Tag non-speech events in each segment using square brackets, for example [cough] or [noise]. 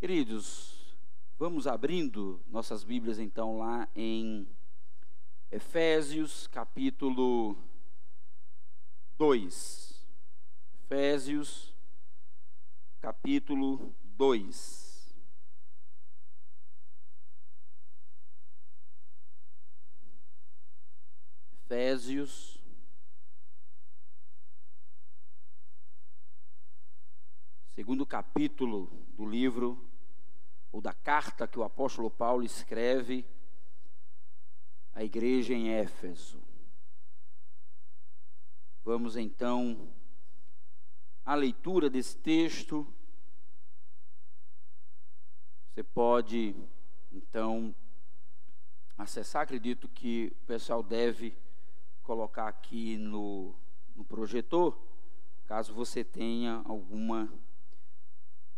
Queridos, vamos abrindo nossas Bíblias então lá em Efésios capítulo 2. Efésios capítulo 2. Efésios segundo capítulo do livro ou da carta que o apóstolo Paulo escreve à igreja em Éfeso. Vamos então à leitura desse texto. Você pode então acessar, acredito que o pessoal deve colocar aqui no, no projetor, caso você tenha alguma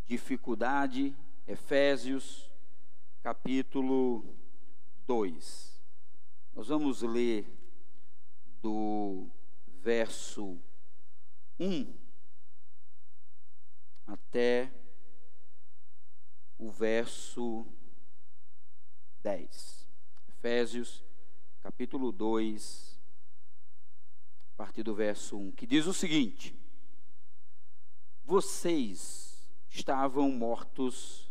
dificuldade Efésios, capítulo 2. Nós vamos ler do verso 1 até o verso 10. Efésios, capítulo 2, a partir do verso 1, que diz o seguinte: Vocês estavam mortos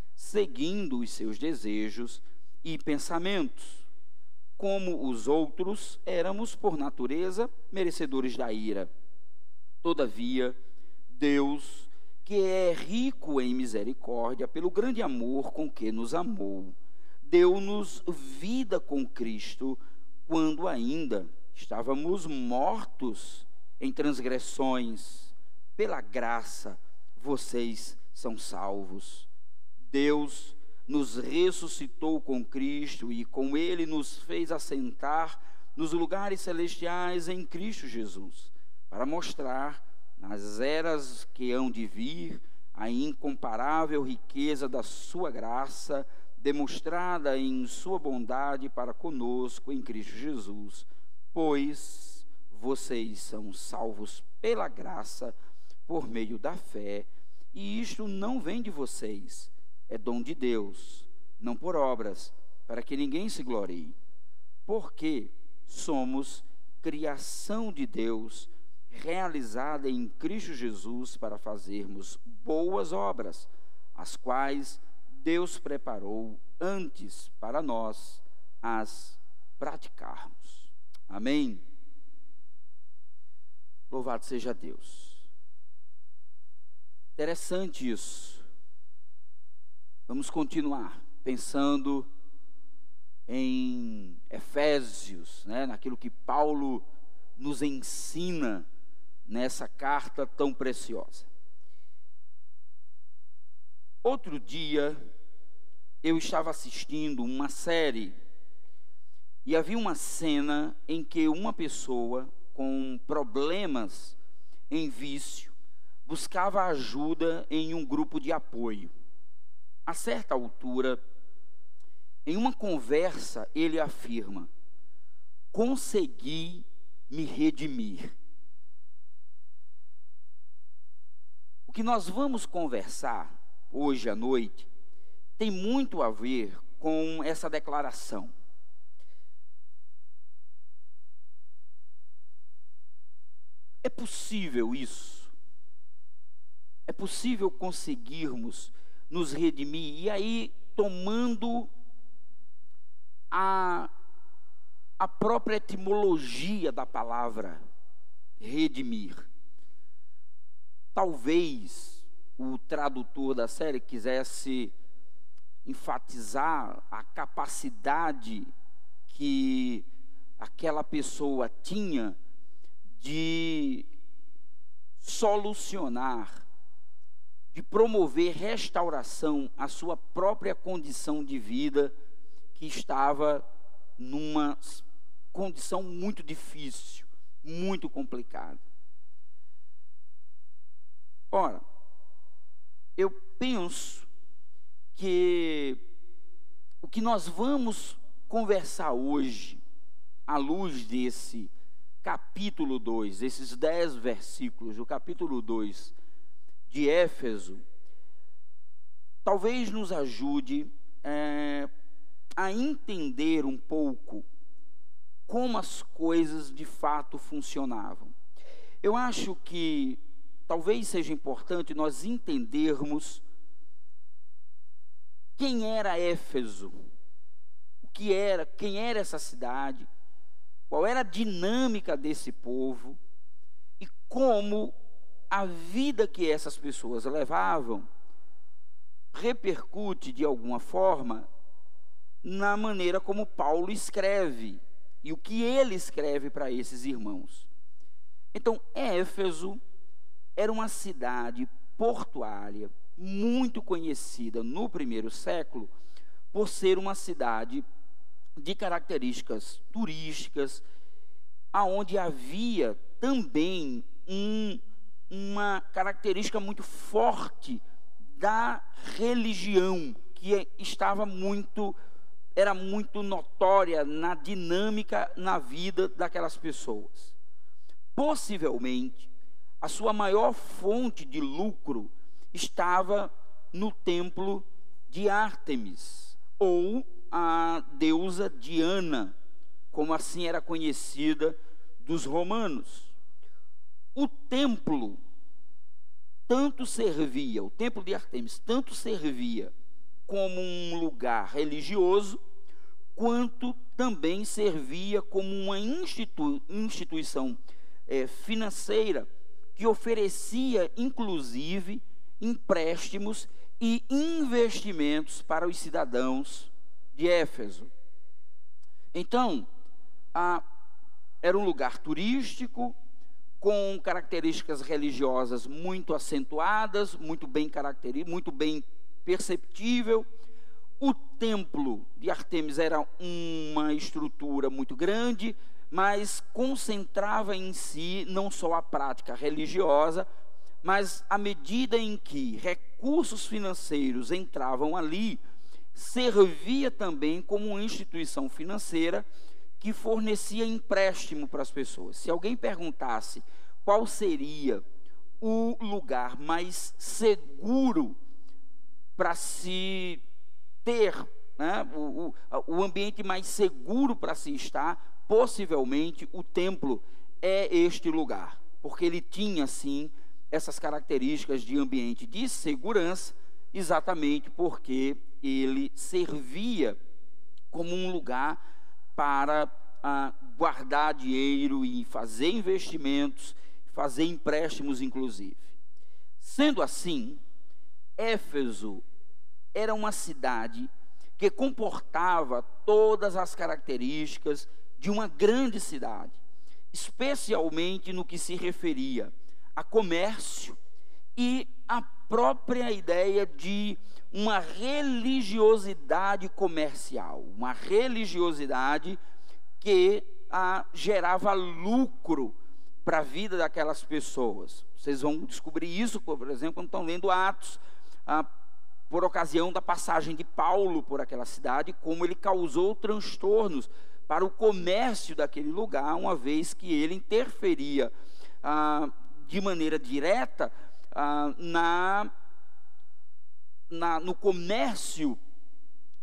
seguindo os seus desejos e pensamentos. Como os outros, éramos, por natureza, merecedores da ira. Todavia, Deus, que é rico em misericórdia, pelo grande amor com que nos amou, deu-nos vida com Cristo, quando ainda estávamos mortos em transgressões. Pela graça, vocês são salvos. Deus nos ressuscitou com Cristo e com Ele nos fez assentar nos lugares celestiais em Cristo Jesus, para mostrar nas eras que hão de vir a incomparável riqueza da Sua graça, demonstrada em Sua bondade para conosco em Cristo Jesus. Pois vocês são salvos pela graça, por meio da fé, e isto não vem de vocês é dom de Deus, não por obras, para que ninguém se glorie. Porque somos criação de Deus, realizada em Cristo Jesus para fazermos boas obras, as quais Deus preparou antes para nós as praticarmos. Amém. Louvado seja Deus. Interessante isso. Vamos continuar pensando em Efésios, né, naquilo que Paulo nos ensina nessa carta tão preciosa. Outro dia, eu estava assistindo uma série e havia uma cena em que uma pessoa com problemas em vício buscava ajuda em um grupo de apoio a certa altura, em uma conversa, ele afirma: consegui me redimir. O que nós vamos conversar hoje à noite tem muito a ver com essa declaração. É possível isso? É possível conseguirmos nos redimir. E aí, tomando a, a própria etimologia da palavra redimir. Talvez o tradutor da série quisesse enfatizar a capacidade que aquela pessoa tinha de solucionar de promover restauração à sua própria condição de vida, que estava numa condição muito difícil, muito complicada. Ora, eu penso que o que nós vamos conversar hoje, à luz desse capítulo 2, esses dez versículos do capítulo 2 de Éfeso, talvez nos ajude é, a entender um pouco como as coisas de fato funcionavam. Eu acho que talvez seja importante nós entendermos quem era Éfeso, o que era, quem era essa cidade, qual era a dinâmica desse povo e como a vida que essas pessoas levavam repercute de alguma forma na maneira como Paulo escreve e o que ele escreve para esses irmãos. Então, Éfeso era uma cidade portuária muito conhecida no primeiro século por ser uma cidade de características turísticas, aonde havia também um, uma característica muito forte da religião que estava muito era muito notória na dinâmica na vida daquelas pessoas. Possivelmente a sua maior fonte de lucro estava no templo de Ártemis, ou a deusa Diana, como assim era conhecida dos romanos. O templo tanto servia, o templo de Artemis tanto servia como um lugar religioso, quanto também servia como uma institu instituição é, financeira que oferecia, inclusive, empréstimos e investimentos para os cidadãos de Éfeso. Então, a, era um lugar turístico, com características religiosas muito acentuadas, muito bem características, muito bem perceptível. O templo de Artemis era uma estrutura muito grande, mas concentrava em si não só a prática religiosa, mas à medida em que recursos financeiros entravam ali, servia também como uma instituição financeira que fornecia empréstimo para as pessoas. Se alguém perguntasse qual seria o lugar mais seguro para se ter, né, o, o, o ambiente mais seguro para se estar, possivelmente o templo é este lugar, porque ele tinha sim essas características de ambiente de segurança, exatamente porque ele servia como um lugar para ah, guardar dinheiro e fazer investimentos, fazer empréstimos, inclusive. Sendo assim, Éfeso era uma cidade que comportava todas as características de uma grande cidade, especialmente no que se referia a comércio e a própria ideia de uma religiosidade comercial, uma religiosidade que ah, gerava lucro para a vida daquelas pessoas. Vocês vão descobrir isso, por exemplo, quando estão lendo Atos, ah, por ocasião da passagem de Paulo por aquela cidade, como ele causou transtornos para o comércio daquele lugar, uma vez que ele interferia ah, de maneira direta ah, na, na, no comércio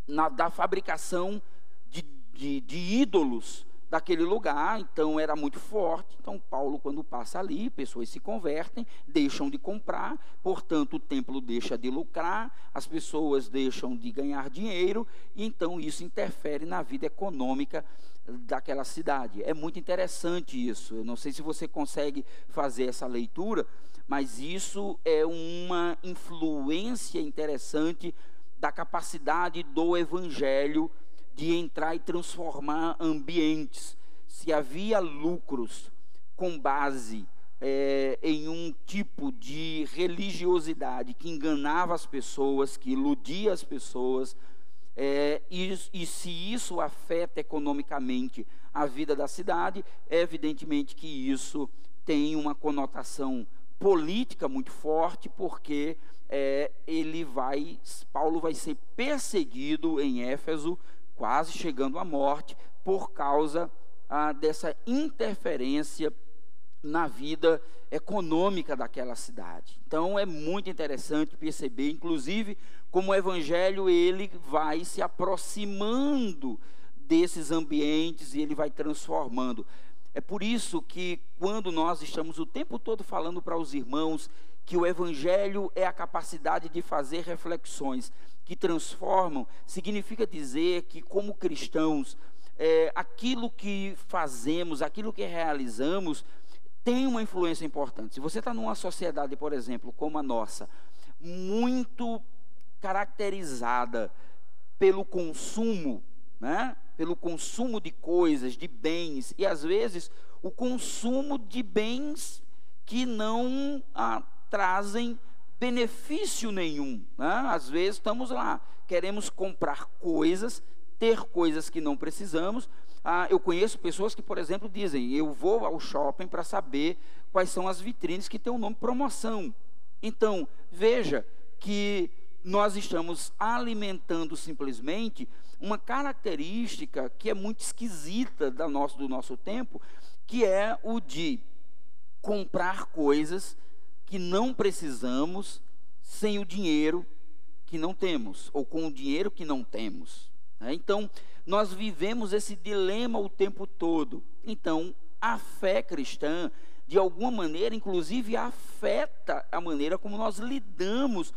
na, da fabricação de, de, de ídolos daquele lugar, então era muito forte. Então, Paulo, quando passa ali, pessoas se convertem, deixam de comprar, portanto, o templo deixa de lucrar, as pessoas deixam de ganhar dinheiro, e então isso interfere na vida econômica daquela cidade. É muito interessante isso. Eu não sei se você consegue fazer essa leitura, mas isso é uma influência interessante da capacidade do evangelho de entrar e transformar ambientes. Se havia lucros com base é, em um tipo de religiosidade que enganava as pessoas, que iludia as pessoas, é, e, e, se isso afeta economicamente a vida da cidade, evidentemente que isso tem uma conotação política muito forte, porque é, ele vai, Paulo vai ser perseguido em Éfeso, quase chegando à morte, por causa ah, dessa interferência na vida econômica daquela cidade. Então é muito interessante perceber, inclusive, como o evangelho ele vai se aproximando desses ambientes e ele vai transformando. É por isso que quando nós estamos o tempo todo falando para os irmãos que o evangelho é a capacidade de fazer reflexões que transformam, significa dizer que como cristãos, é, aquilo que fazemos, aquilo que realizamos, tem uma influência importante. Se você está numa sociedade, por exemplo, como a nossa, muito caracterizada pelo consumo, né? pelo consumo de coisas, de bens, e às vezes o consumo de bens que não ah, trazem benefício nenhum. Né? Às vezes estamos lá, queremos comprar coisas, ter coisas que não precisamos, ah, eu conheço pessoas que, por exemplo, dizem: eu vou ao shopping para saber quais são as vitrines que têm o nome promoção. Então, veja que nós estamos alimentando simplesmente uma característica que é muito esquisita da nosso, do nosso tempo, que é o de comprar coisas que não precisamos sem o dinheiro que não temos, ou com o dinheiro que não temos. Né? Então, nós vivemos esse dilema o tempo todo. Então, a fé cristã, de alguma maneira, inclusive, afeta a maneira como nós lidamos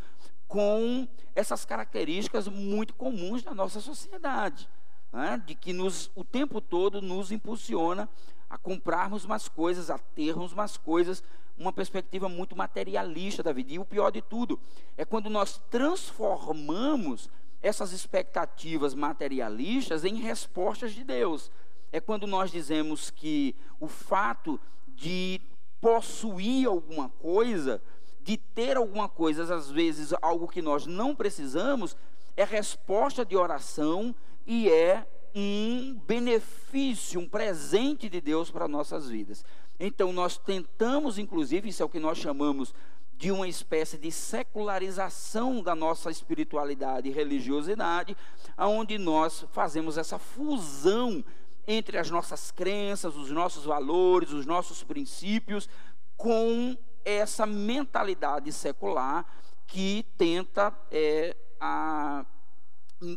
com essas características muito comuns da nossa sociedade, né? de que nos, o tempo todo nos impulsiona a comprarmos mais coisas, a termos mais coisas, uma perspectiva muito materialista da vida. E o pior de tudo é quando nós transformamos essas expectativas materialistas em respostas de Deus. É quando nós dizemos que o fato de possuir alguma coisa, de ter alguma coisa, às vezes algo que nós não precisamos, é resposta de oração e é um benefício, um presente de Deus para nossas vidas. Então nós tentamos, inclusive, isso é o que nós chamamos de uma espécie de secularização da nossa espiritualidade e religiosidade, aonde nós fazemos essa fusão entre as nossas crenças, os nossos valores, os nossos princípios, com essa mentalidade secular que tenta é, a,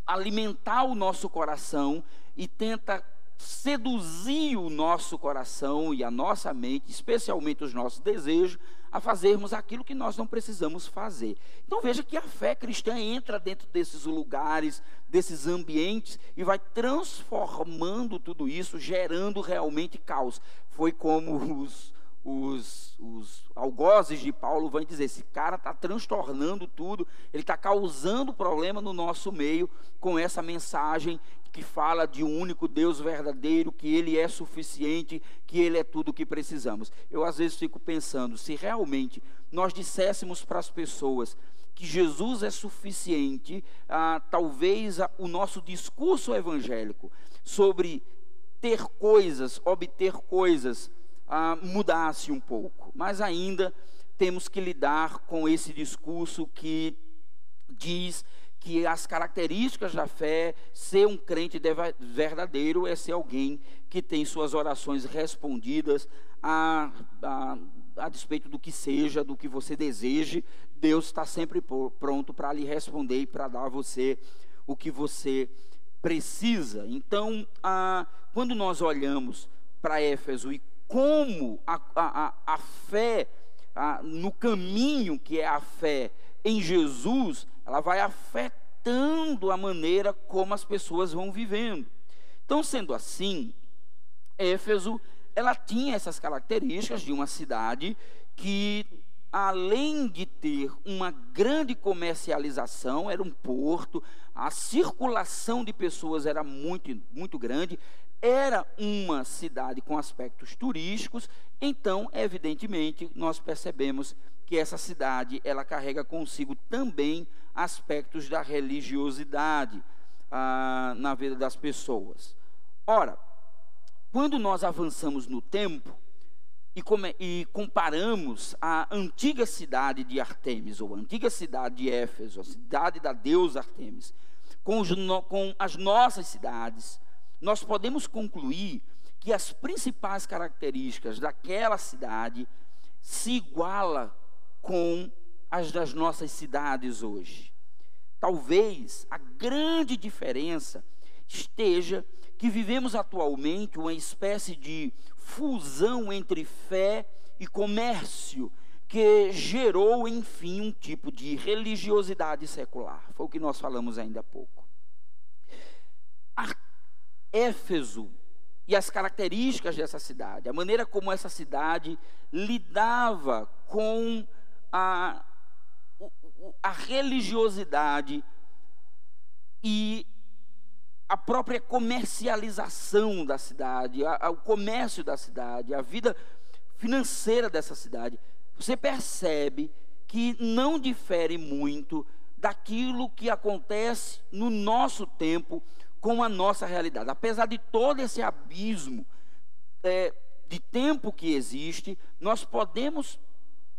alimentar o nosso coração e tenta seduzir o nosso coração e a nossa mente, especialmente os nossos desejos, a fazermos aquilo que nós não precisamos fazer. Então veja que a fé cristã entra dentro desses lugares, desses ambientes e vai transformando tudo isso, gerando realmente caos. Foi como os, os, os algozes de Paulo vão dizer: esse cara está transtornando tudo, ele está causando problema no nosso meio com essa mensagem que fala de um único Deus verdadeiro, que Ele é suficiente, que Ele é tudo o que precisamos. Eu às vezes fico pensando, se realmente nós disséssemos para as pessoas que Jesus é suficiente, ah, talvez o nosso discurso evangélico sobre ter coisas, obter coisas, ah, mudasse um pouco. Mas ainda temos que lidar com esse discurso que diz que as características da fé, ser um crente verdadeiro é ser alguém que tem suas orações respondidas a, a, a despeito do que seja, do que você deseje, Deus está sempre pronto para lhe responder e para dar a você o que você precisa. Então, quando nós olhamos para Éfeso e como a, a, a fé, a, no caminho que é a fé em Jesus, ela vai afetando a maneira como as pessoas vão vivendo. Então, sendo assim, Éfeso, ela tinha essas características de uma cidade que além de ter uma grande comercialização, era um porto, a circulação de pessoas era muito, muito grande, era uma cidade com aspectos turísticos, então, evidentemente, nós percebemos que essa cidade, ela carrega consigo também aspectos da religiosidade ah, na vida das pessoas. Ora, quando nós avançamos no tempo, e, come, e, comparamos a antiga cidade de Artemis, ou a antiga cidade de Éfeso, a cidade da deusa Artemis, com, os, com as nossas cidades, nós podemos concluir que as principais características daquela cidade se iguala com as das nossas cidades hoje. Talvez a grande diferença esteja que vivemos atualmente uma espécie de fusão entre fé e comércio, que gerou, enfim, um tipo de religiosidade secular. Foi o que nós falamos ainda há pouco. A Éfeso e as características dessa cidade, a maneira como essa cidade lidava com a, a religiosidade e a própria comercialização da cidade, a, a, o comércio da cidade, a vida financeira dessa cidade, você percebe que não difere muito daquilo que acontece no nosso tempo com a nossa realidade. Apesar de todo esse abismo é, de tempo que existe, nós podemos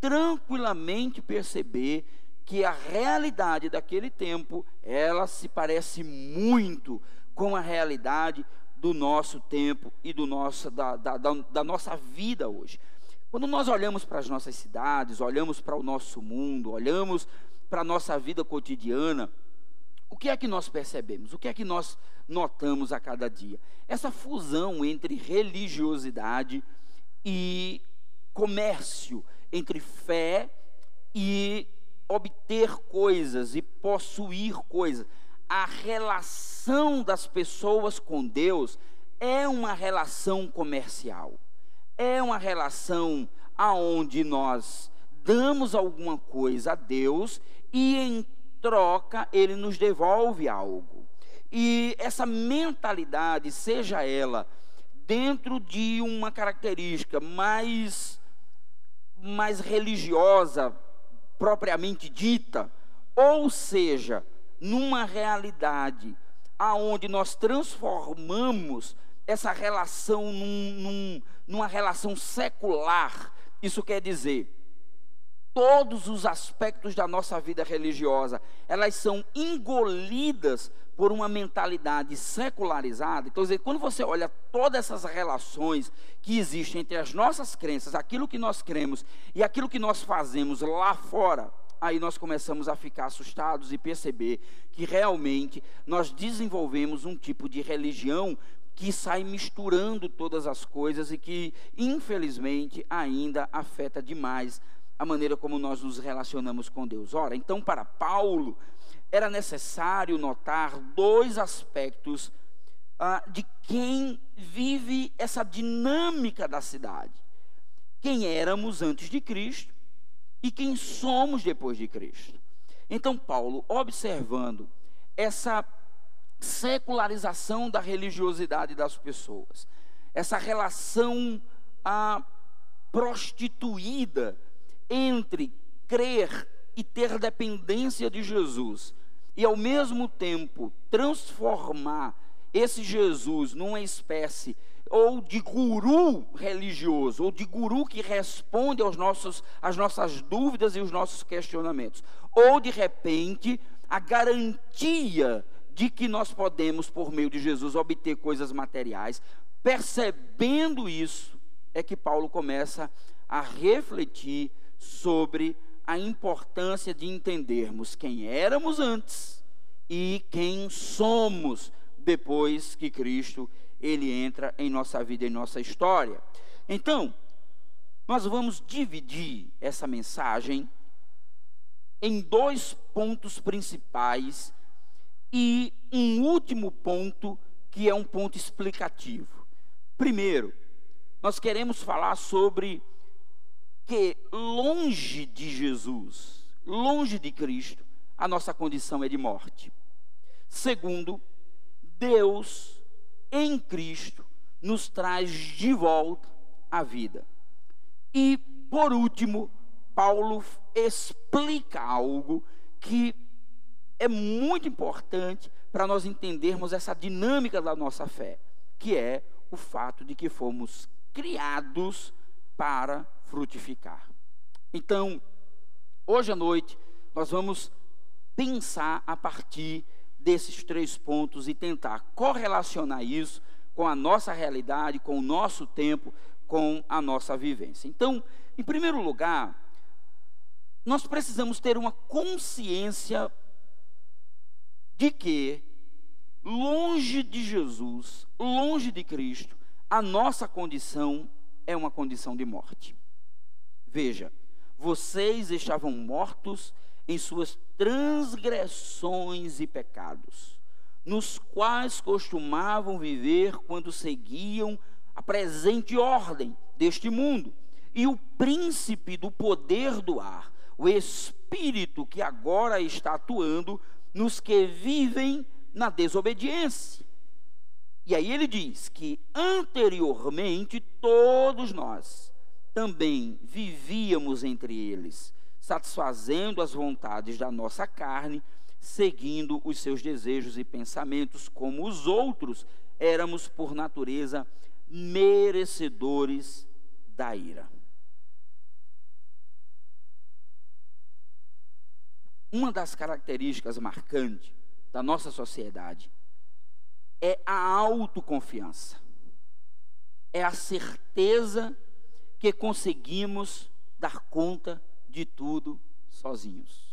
tranquilamente perceber que a realidade daquele tempo, ela se parece muito com a realidade do nosso tempo e do nosso, da, da, da, da nossa vida hoje. Quando nós olhamos para as nossas cidades, olhamos para o nosso mundo, olhamos para a nossa vida cotidiana, o que é que nós percebemos? O que é que nós notamos a cada dia? Essa fusão entre religiosidade e comércio, entre fé e obter coisas e possuir coisas. A relação das pessoas com Deus é uma relação comercial. É uma relação aonde nós damos alguma coisa a Deus e em troca ele nos devolve algo. E essa mentalidade, seja ela dentro de uma característica mais mais religiosa, propriamente dita, ou seja, numa realidade aonde nós transformamos essa relação num, num, numa relação secular. Isso quer dizer, todos os aspectos da nossa vida religiosa, elas são engolidas por uma mentalidade secularizada. Então, quando você olha todas essas relações que existem entre as nossas crenças, aquilo que nós cremos e aquilo que nós fazemos lá fora, aí nós começamos a ficar assustados e perceber que realmente nós desenvolvemos um tipo de religião que sai misturando todas as coisas e que, infelizmente, ainda afeta demais a maneira como nós nos relacionamos com Deus. Ora, então, para Paulo, era necessário notar dois aspectos ah, de quem vive essa dinâmica da cidade: quem éramos antes de Cristo e quem somos depois de Cristo. Então, Paulo, observando essa secularização da religiosidade das pessoas, essa relação ah, prostituída entre crer e ter dependência de Jesus, e ao mesmo tempo transformar esse Jesus numa espécie ou de guru religioso, ou de guru que responde aos nossos, às nossas dúvidas e os nossos questionamentos, ou de repente a garantia de que nós podemos, por meio de Jesus, obter coisas materiais. Percebendo isso, é que Paulo começa a refletir sobre a importância de entendermos quem éramos antes e quem somos depois que Cristo ele entra em nossa vida, em nossa história. Então, nós vamos dividir essa mensagem em dois pontos principais e um último ponto que é um ponto explicativo. Primeiro, nós queremos falar sobre que longe de Jesus, longe de Cristo, a nossa condição é de morte. Segundo, Deus em Cristo nos traz de volta a vida. E, por último, Paulo explica algo que é muito importante para nós entendermos essa dinâmica da nossa fé, que é o fato de que fomos criados para frutificar. Então, hoje à noite, nós vamos pensar a partir desses três pontos e tentar correlacionar isso com a nossa realidade, com o nosso tempo, com a nossa vivência. Então, em primeiro lugar, nós precisamos ter uma consciência de que, longe de Jesus, longe de Cristo, a nossa condição é uma condição de morte. Veja, vocês estavam mortos em suas transgressões e pecados, nos quais costumavam viver quando seguiam a presente ordem deste mundo e o príncipe do poder do ar, o espírito que agora está atuando nos que vivem na desobediência. E aí ele diz que anteriormente todos nós também vivíamos entre eles, satisfazendo as vontades da nossa carne, seguindo os seus desejos e pensamentos, como os outros éramos por natureza merecedores da ira. Uma das características marcantes da nossa sociedade é a autoconfiança, é a certeza que conseguimos dar conta de tudo sozinhos.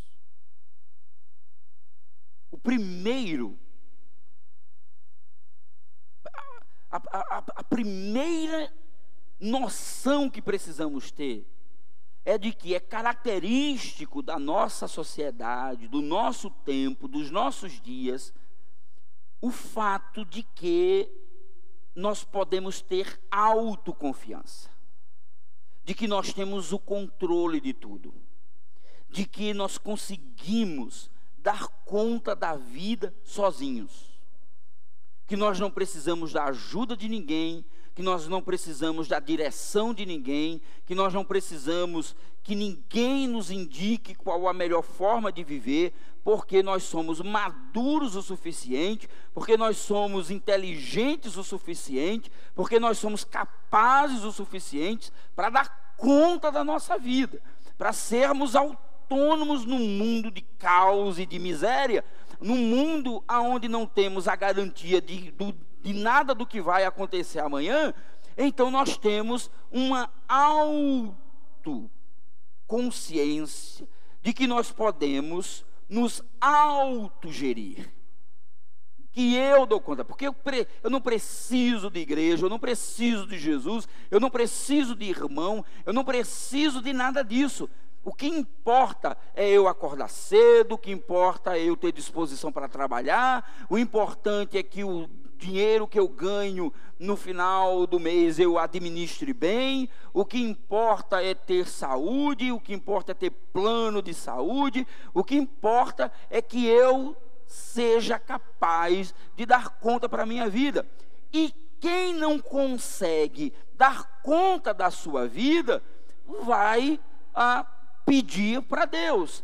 O primeiro, a, a, a primeira noção que precisamos ter é de que é característico da nossa sociedade, do nosso tempo, dos nossos dias, o fato de que nós podemos ter autoconfiança, de que nós temos o controle de tudo, de que nós conseguimos dar conta da vida sozinhos, que nós não precisamos da ajuda de ninguém, que nós não precisamos da direção de ninguém, que nós não precisamos que ninguém nos indique qual a melhor forma de viver, porque nós somos maduros o suficiente, porque nós somos inteligentes o suficiente, porque nós somos capazes o suficiente para dar conta da nossa vida, para sermos autônomos num mundo de caos e de miséria, num mundo onde não temos a garantia de, do, de nada do que vai acontecer amanhã, então nós temos uma autoconsciência de que nós podemos nos autogerir. Que eu dou conta, porque eu, pre, eu não preciso de igreja, eu não preciso de Jesus, eu não preciso de irmão, eu não preciso de nada disso. O que importa é eu acordar cedo, o que importa é eu ter disposição para trabalhar, o importante é que o dinheiro que eu ganho no final do mês eu administre bem, o que importa é ter saúde, o que importa é ter plano de saúde, o que importa é que eu seja capaz de dar conta para a minha vida. E quem não consegue dar conta da sua vida, vai a ah, pedir para Deus,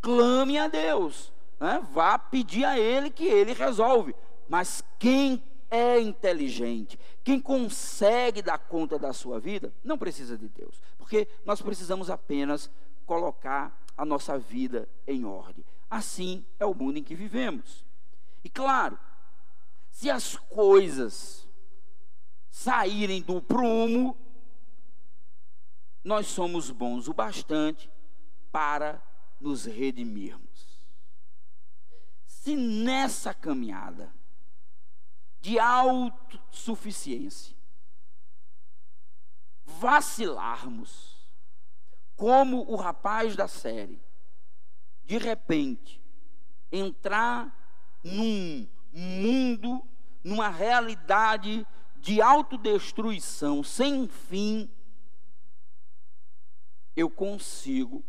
clame a Deus, né? vá pedir a Ele que Ele resolve. Mas quem é inteligente, quem consegue dar conta da sua vida, não precisa de Deus, porque nós precisamos apenas colocar a nossa vida em ordem. Assim é o mundo em que vivemos. E claro, se as coisas saírem do prumo, nós somos bons o bastante para nos redimirmos. Se nessa caminhada de autossuficiência, vacilarmos, como o rapaz da série, de repente, entrar num mundo, numa realidade de autodestruição sem fim, eu consigo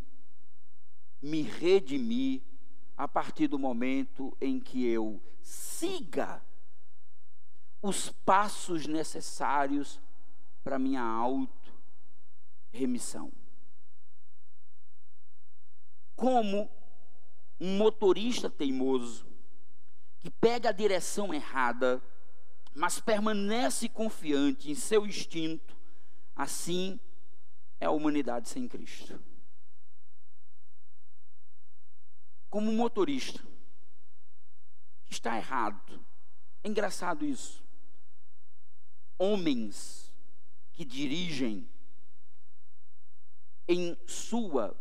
me redimir a partir do momento em que eu siga os passos necessários para minha auto remissão. Como um motorista teimoso que pega a direção errada, mas permanece confiante em seu instinto, assim é a humanidade sem Cristo. Como um motorista que está errado. É engraçado isso. Homens que dirigem, em sua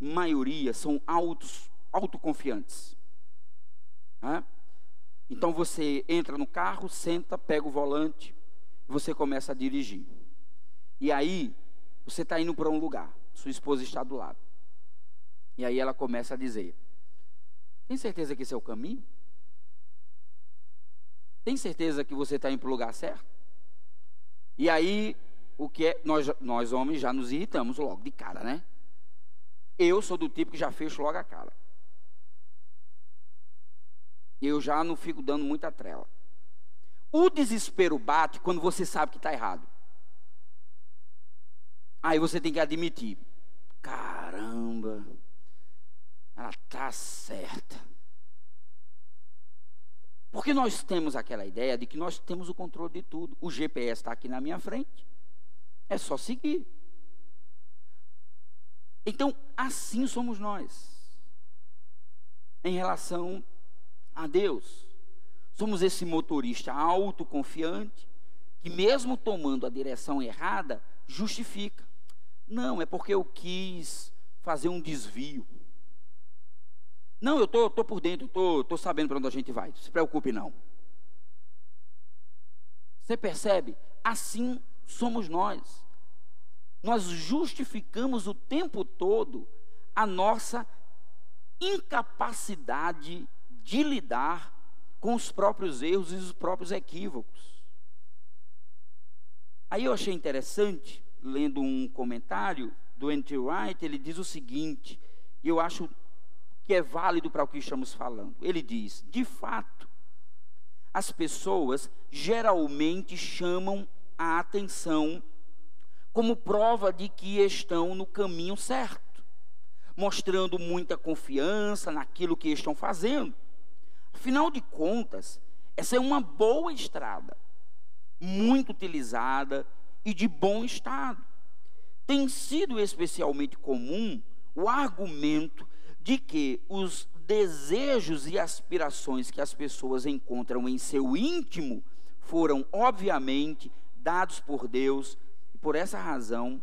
maioria, são autos, autoconfiantes. Né? Então você entra no carro, senta, pega o volante, você começa a dirigir. E aí, você está indo para um lugar, sua esposa está do lado. E aí ela começa a dizer: Tem certeza que esse é o caminho? Tem certeza que você está indo para o lugar certo? E aí, o que é, nós, nós homens já nos irritamos logo de cara, né? Eu sou do tipo que já fecho logo a cara. Eu já não fico dando muita trela. O desespero bate quando você sabe que está errado. Aí você tem que admitir: caramba, ela está certa. Porque nós temos aquela ideia de que nós temos o controle de tudo. O GPS está aqui na minha frente. É só seguir. Então, assim somos nós. Em relação a Deus. Somos esse motorista autoconfiante que, mesmo tomando a direção errada, justifica. Não, é porque eu quis fazer um desvio. Não, eu tô, tô por dentro, tô, tô sabendo para onde a gente vai. Não se preocupe não. Você percebe? Assim somos nós. Nós justificamos o tempo todo a nossa incapacidade de lidar com os próprios erros e os próprios equívocos. Aí eu achei interessante, lendo um comentário do N.T. Wright, ele diz o seguinte, eu acho que é válido para o que estamos falando. Ele diz: de fato, as pessoas geralmente chamam a atenção como prova de que estão no caminho certo, mostrando muita confiança naquilo que estão fazendo. Afinal de contas, essa é uma boa estrada, muito utilizada e de bom estado. Tem sido especialmente comum o argumento de que os desejos e aspirações que as pessoas encontram em seu íntimo foram, obviamente, dados por Deus e por essa razão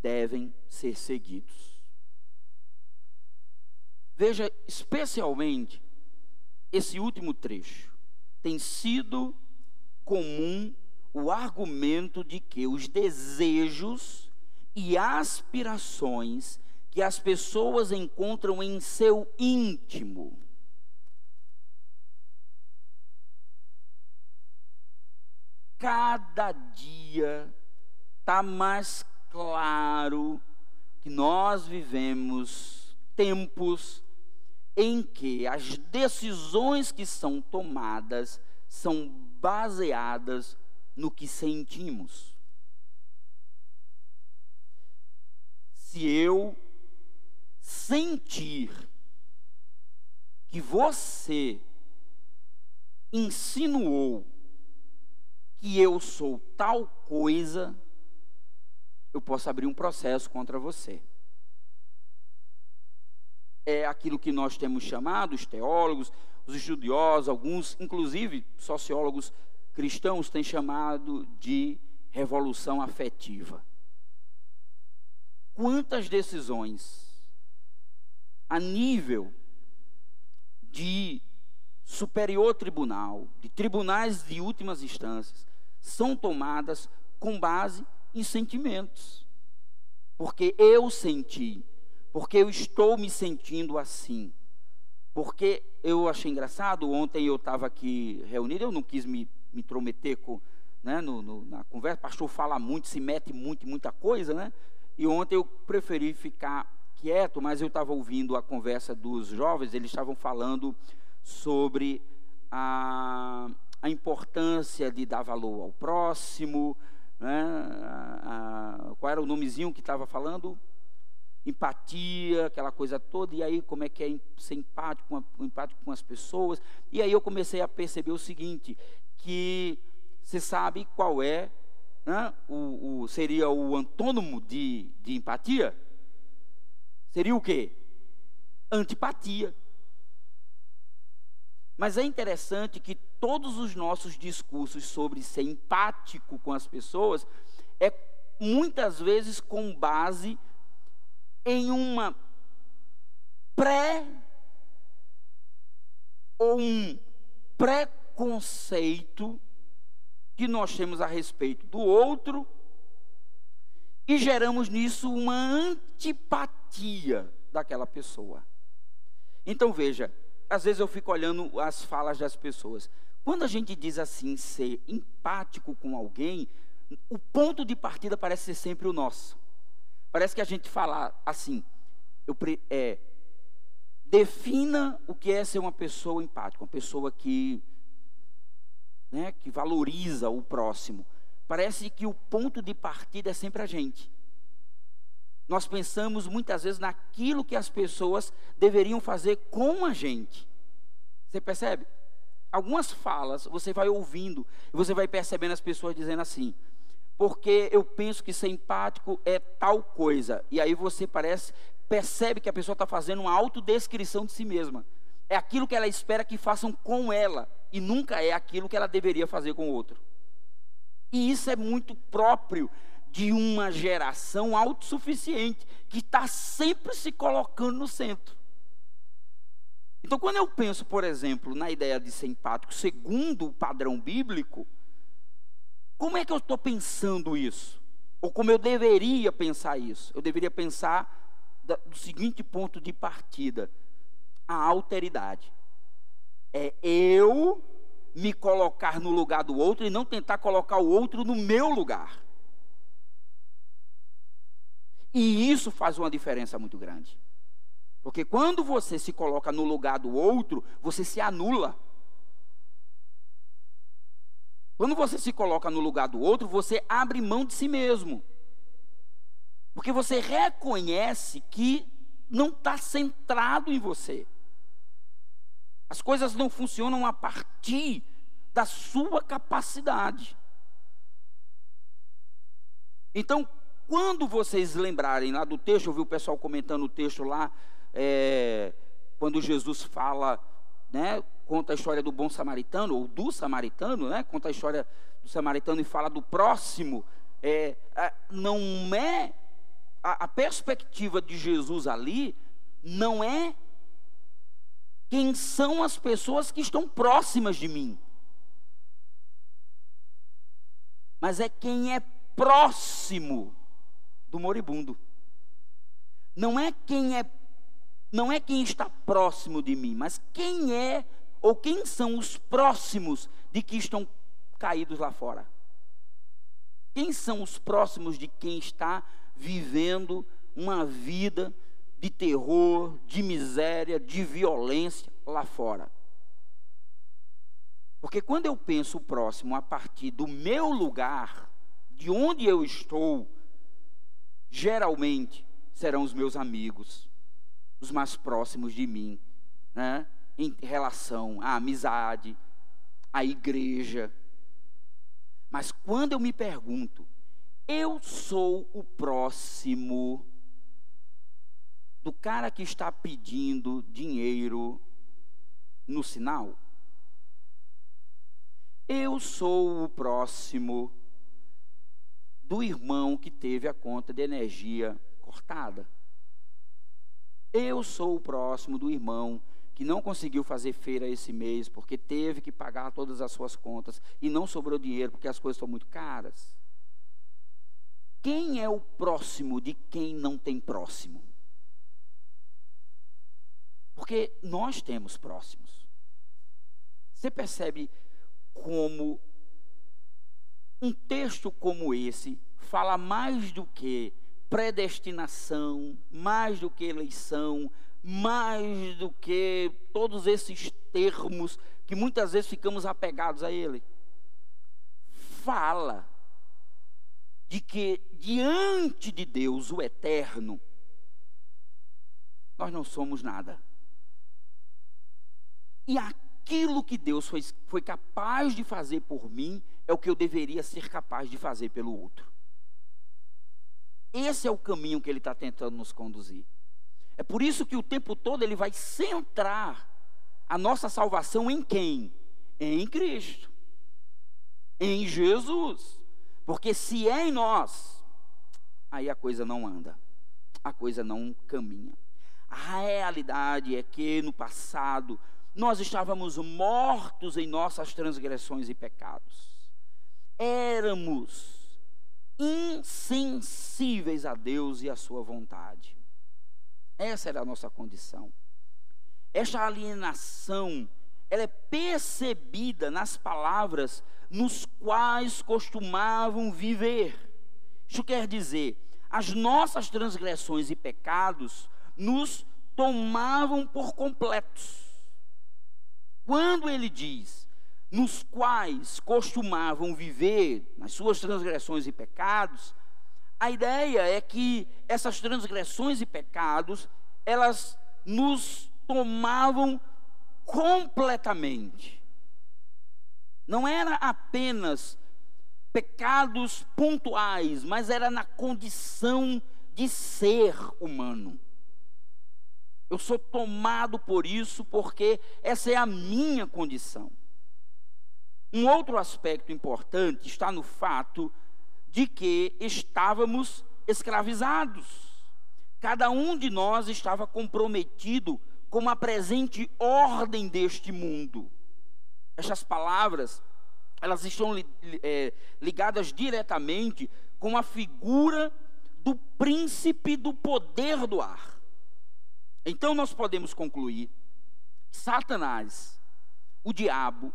devem ser seguidos. Veja especialmente esse último trecho, tem sido comum o argumento de que os desejos e aspirações que as pessoas encontram em seu íntimo cada dia está mais claro que nós vivemos tempos em que as decisões que são tomadas são baseadas no que sentimos. Se eu sentir que você insinuou que eu sou tal coisa, eu posso abrir um processo contra você é aquilo que nós temos chamado, os teólogos, os estudiosos, alguns, inclusive sociólogos cristãos, têm chamado de revolução afetiva. Quantas decisões a nível de superior tribunal, de tribunais de últimas instâncias, são tomadas com base em sentimentos. Porque eu senti, porque eu estou me sentindo assim. Porque eu achei engraçado, ontem eu estava aqui reunido, eu não quis me, me intrometer com, né, no, no, na conversa, o pastor fala muito, se mete muito, muita coisa, né? E ontem eu preferi ficar quieto, mas eu estava ouvindo a conversa dos jovens, eles estavam falando sobre a, a importância de dar valor ao próximo, né? a, a, qual era o nomezinho que estava falando? Empatia, aquela coisa toda, e aí como é que é ser empático, empático com as pessoas. E aí eu comecei a perceber o seguinte, que você sabe qual é, né? o, o, seria o antônimo de, de empatia? Seria o quê? Antipatia. Mas é interessante que todos os nossos discursos sobre ser empático com as pessoas é muitas vezes com base em uma pré ou um preconceito que nós temos a respeito do outro e geramos nisso uma antipatia daquela pessoa. Então veja, às vezes eu fico olhando as falas das pessoas. Quando a gente diz assim, ser empático com alguém, o ponto de partida parece ser sempre o nosso. Parece que a gente fala assim, eu, é, defina o que é ser uma pessoa empática, uma pessoa que, né, que valoriza o próximo. Parece que o ponto de partida é sempre a gente. Nós pensamos muitas vezes naquilo que as pessoas deveriam fazer com a gente. Você percebe? Algumas falas você vai ouvindo e você vai percebendo as pessoas dizendo assim: porque eu penso que ser empático é tal coisa. E aí você parece, percebe que a pessoa está fazendo uma autodescrição de si mesma. É aquilo que ela espera que façam com ela e nunca é aquilo que ela deveria fazer com o outro. E isso é muito próprio de uma geração autossuficiente, que está sempre se colocando no centro. Então, quando eu penso, por exemplo, na ideia de ser empático, segundo o padrão bíblico, como é que eu estou pensando isso? Ou como eu deveria pensar isso? Eu deveria pensar do seguinte ponto de partida: a alteridade. É eu me colocar no lugar do outro e não tentar colocar o outro no meu lugar. E isso faz uma diferença muito grande. Porque quando você se coloca no lugar do outro, você se anula. Quando você se coloca no lugar do outro, você abre mão de si mesmo. Porque você reconhece que não está centrado em você. As coisas não funcionam a partir da sua capacidade. Então, quando vocês lembrarem lá do texto, eu vi o pessoal comentando o texto lá, é, quando Jesus fala, né, conta a história do bom samaritano, ou do samaritano, né, conta a história do samaritano e fala do próximo, é, não é, a, a perspectiva de Jesus ali, não é quem são as pessoas que estão próximas de mim, mas é quem é próximo do moribundo. Não é quem é não é quem está próximo de mim, mas quem é ou quem são os próximos de que estão caídos lá fora. Quem são os próximos de quem está vivendo uma vida de terror, de miséria, de violência lá fora? Porque quando eu penso o próximo a partir do meu lugar, de onde eu estou, geralmente serão os meus amigos, os mais próximos de mim, né? em relação à amizade, à igreja. Mas quando eu me pergunto, eu sou o próximo do cara que está pedindo dinheiro no sinal? Eu sou o próximo do irmão que teve a conta de energia cortada. Eu sou o próximo do irmão que não conseguiu fazer feira esse mês porque teve que pagar todas as suas contas e não sobrou dinheiro porque as coisas estão muito caras. Quem é o próximo de quem não tem próximo? Porque nós temos próximos. Você percebe como um texto como esse fala mais do que predestinação, mais do que eleição, mais do que todos esses termos que muitas vezes ficamos apegados a ele. Fala de que diante de Deus, o eterno, nós não somos nada. E aquilo que Deus foi, foi capaz de fazer por mim é o que eu deveria ser capaz de fazer pelo outro. Esse é o caminho que ele está tentando nos conduzir. É por isso que o tempo todo ele vai centrar a nossa salvação em quem? Em Cristo, em Jesus. Porque se é em nós, aí a coisa não anda, a coisa não caminha. A realidade é que no passado nós estávamos mortos em nossas transgressões e pecados. Éramos insensíveis a Deus e a sua vontade. Essa era a nossa condição. Esta alienação, ela é percebida nas palavras nos quais costumavam viver. Isso quer dizer, as nossas transgressões e pecados nos tomavam por completos. Quando ele diz, nos quais costumavam viver nas suas transgressões e pecados, a ideia é que essas transgressões e pecados, elas nos tomavam completamente. Não era apenas pecados pontuais, mas era na condição de ser humano. Eu sou tomado por isso porque essa é a minha condição. Um outro aspecto importante está no fato de que estávamos escravizados. Cada um de nós estava comprometido com a presente ordem deste mundo. Estas palavras, elas estão é, ligadas diretamente com a figura do príncipe do poder do ar. Então nós podemos concluir: Satanás, o diabo,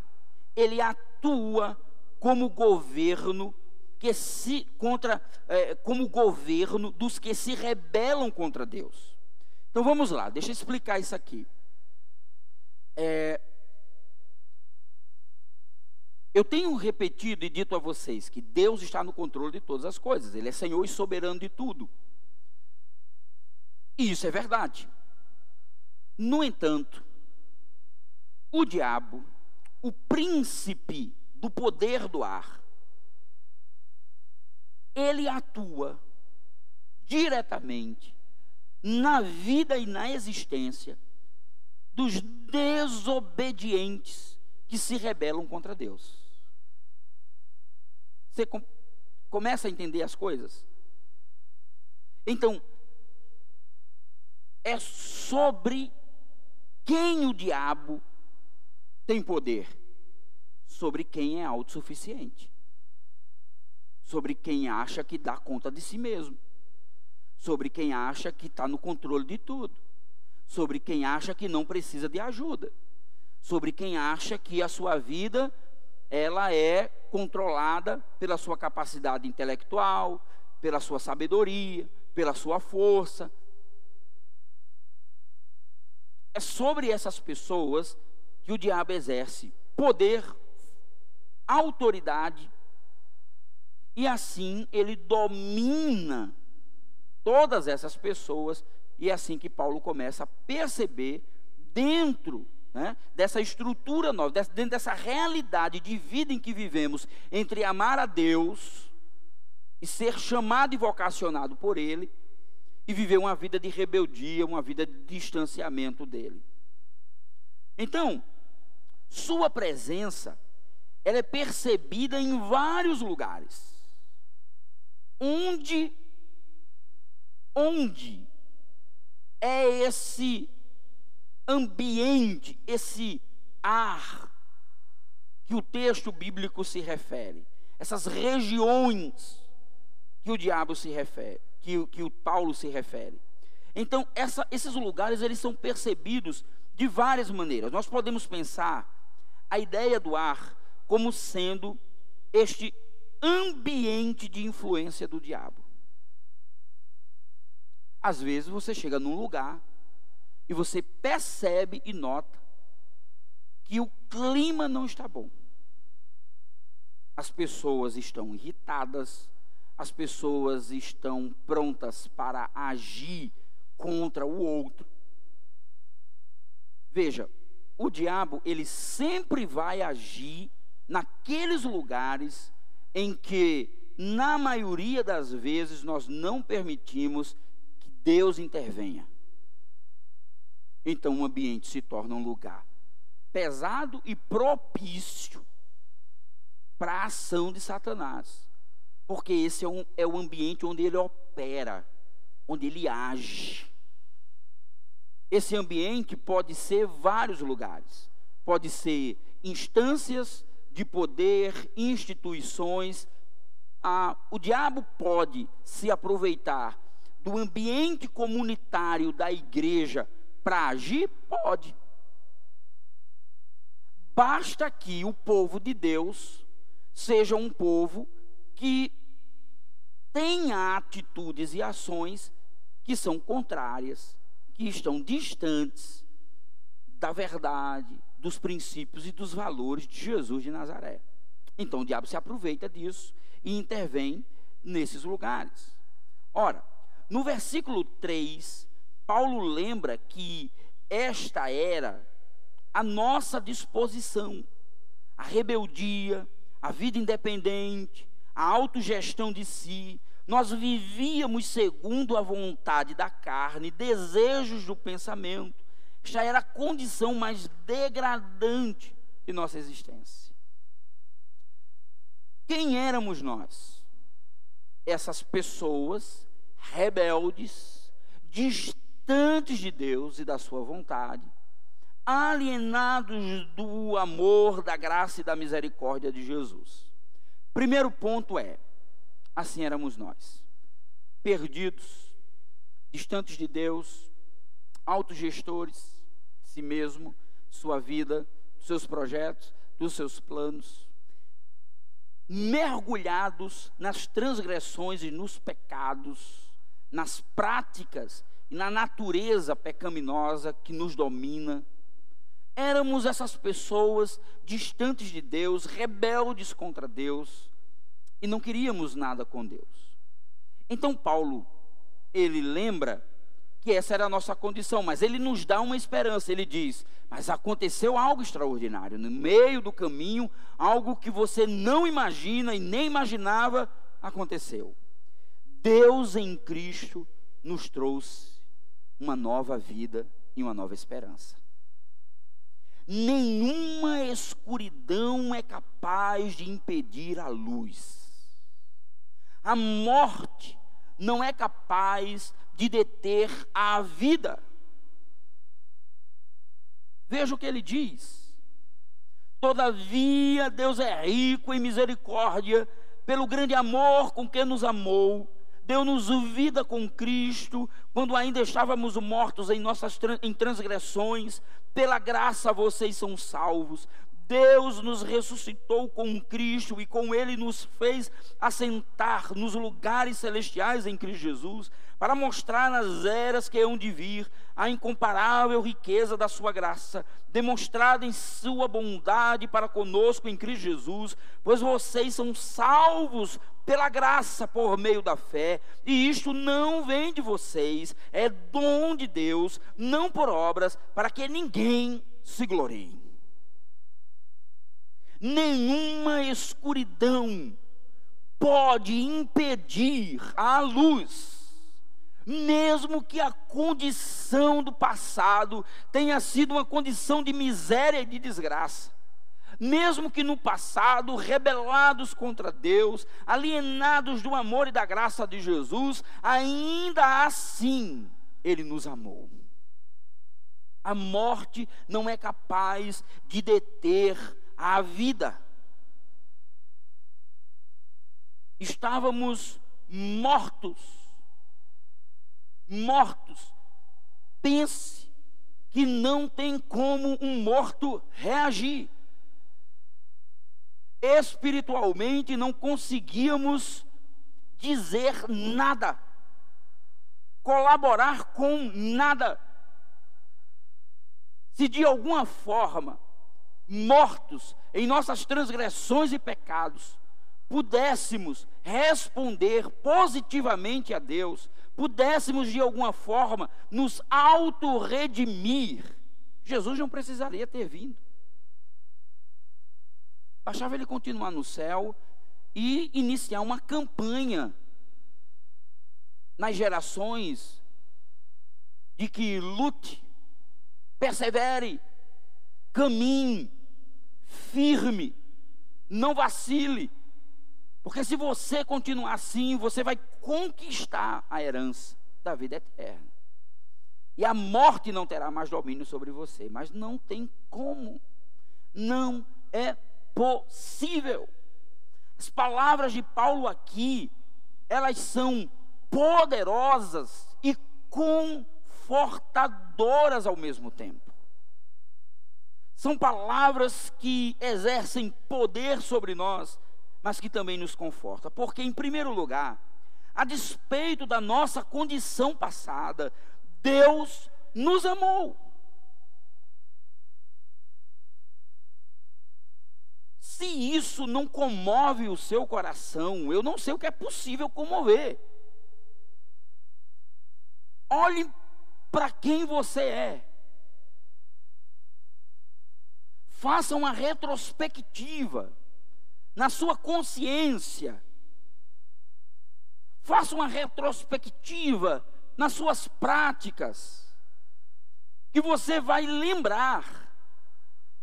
ele atua como governo que se contra é, como governo dos que se rebelam contra Deus. Então vamos lá, deixa eu explicar isso aqui. É, eu tenho repetido e dito a vocês que Deus está no controle de todas as coisas, Ele é Senhor e soberano de tudo. E isso é verdade. No entanto, o diabo o príncipe do poder do ar, ele atua diretamente na vida e na existência dos desobedientes que se rebelam contra Deus. Você com, começa a entender as coisas? Então, é sobre quem o diabo tem poder sobre quem é autossuficiente, sobre quem acha que dá conta de si mesmo, sobre quem acha que está no controle de tudo, sobre quem acha que não precisa de ajuda, sobre quem acha que a sua vida ela é controlada pela sua capacidade intelectual, pela sua sabedoria, pela sua força. É sobre essas pessoas que o diabo exerce poder, autoridade, e assim ele domina todas essas pessoas, e é assim que Paulo começa a perceber dentro né, dessa estrutura nova, dentro dessa realidade de vida em que vivemos, entre amar a Deus e ser chamado e vocacionado por Ele, e viver uma vida de rebeldia, uma vida de distanciamento dele. Então, sua presença, ela é percebida em vários lugares. Onde, onde é esse ambiente, esse ar que o texto bíblico se refere? Essas regiões que o diabo se refere, que, que o Paulo se refere. Então, essa, esses lugares eles são percebidos de várias maneiras. Nós podemos pensar a ideia do ar como sendo este ambiente de influência do diabo. Às vezes você chega num lugar e você percebe e nota que o clima não está bom. As pessoas estão irritadas, as pessoas estão prontas para agir contra o outro. Veja, o diabo, ele sempre vai agir naqueles lugares em que, na maioria das vezes, nós não permitimos que Deus intervenha. Então, o ambiente se torna um lugar pesado e propício para a ação de Satanás. Porque esse é, um, é o ambiente onde ele opera, onde ele age. Esse ambiente pode ser vários lugares. Pode ser instâncias de poder, instituições. Ah, o diabo pode se aproveitar do ambiente comunitário da igreja para agir? Pode. Basta que o povo de Deus seja um povo que tenha atitudes e ações que são contrárias, que estão distantes da verdade, dos princípios e dos valores de Jesus de Nazaré. Então o diabo se aproveita disso e intervém nesses lugares. Ora, no versículo 3, Paulo lembra que esta era a nossa disposição, a rebeldia, a vida independente, a autogestão de si, nós vivíamos segundo a vontade da carne, desejos do pensamento. Já era a condição mais degradante de nossa existência. Quem éramos nós? Essas pessoas rebeldes, distantes de Deus e da sua vontade, alienados do amor, da graça e da misericórdia de Jesus. Primeiro ponto é: assim éramos nós, perdidos, distantes de Deus, autogestores de si mesmo, sua vida, dos seus projetos, dos seus planos, mergulhados nas transgressões e nos pecados, nas práticas e na natureza pecaminosa que nos domina Éramos essas pessoas distantes de Deus, rebeldes contra Deus, e não queríamos nada com Deus. Então Paulo, ele lembra que essa era a nossa condição, mas ele nos dá uma esperança. Ele diz: Mas aconteceu algo extraordinário no meio do caminho, algo que você não imagina e nem imaginava aconteceu. Deus em Cristo nos trouxe uma nova vida e uma nova esperança nenhuma escuridão é capaz de impedir a luz. A morte não é capaz de deter a vida. Veja o que ele diz. Todavia, Deus é rico em misericórdia, pelo grande amor com que nos amou, deu-nos vida com Cristo, quando ainda estávamos mortos em nossas em transgressões, pela graça vocês são salvos. Deus nos ressuscitou com Cristo e com Ele nos fez assentar nos lugares celestiais em Cristo Jesus, para mostrar nas eras que hão de vir a incomparável riqueza da Sua graça, demonstrada em Sua bondade para conosco em Cristo Jesus, pois vocês são salvos pela graça por meio da fé, e isto não vem de vocês, é dom de Deus, não por obras, para que ninguém se glorie. Nenhuma escuridão pode impedir a luz, mesmo que a condição do passado tenha sido uma condição de miséria e de desgraça mesmo que no passado, rebelados contra Deus, alienados do amor e da graça de Jesus, ainda assim Ele nos amou. A morte não é capaz de deter a vida. Estávamos mortos, mortos. Pense que não tem como um morto reagir espiritualmente não conseguíamos dizer nada. colaborar com nada. Se de alguma forma, mortos em nossas transgressões e pecados, pudéssemos responder positivamente a Deus, pudéssemos de alguma forma nos autorredimir, Jesus não precisaria ter vindo. Bastava ele continuar no céu e iniciar uma campanha nas gerações de que lute, persevere, caminhe, firme, não vacile. Porque se você continuar assim, você vai conquistar a herança da vida eterna. E a morte não terá mais domínio sobre você. Mas não tem como. Não é possível. As palavras de Paulo aqui, elas são poderosas e confortadoras ao mesmo tempo. São palavras que exercem poder sobre nós, mas que também nos confortam. Porque, em primeiro lugar, a despeito da nossa condição passada, Deus nos amou. Se isso não comove o seu coração, eu não sei o que é possível comover. Olhe para quem você é. Faça uma retrospectiva na sua consciência. Faça uma retrospectiva nas suas práticas. Que você vai lembrar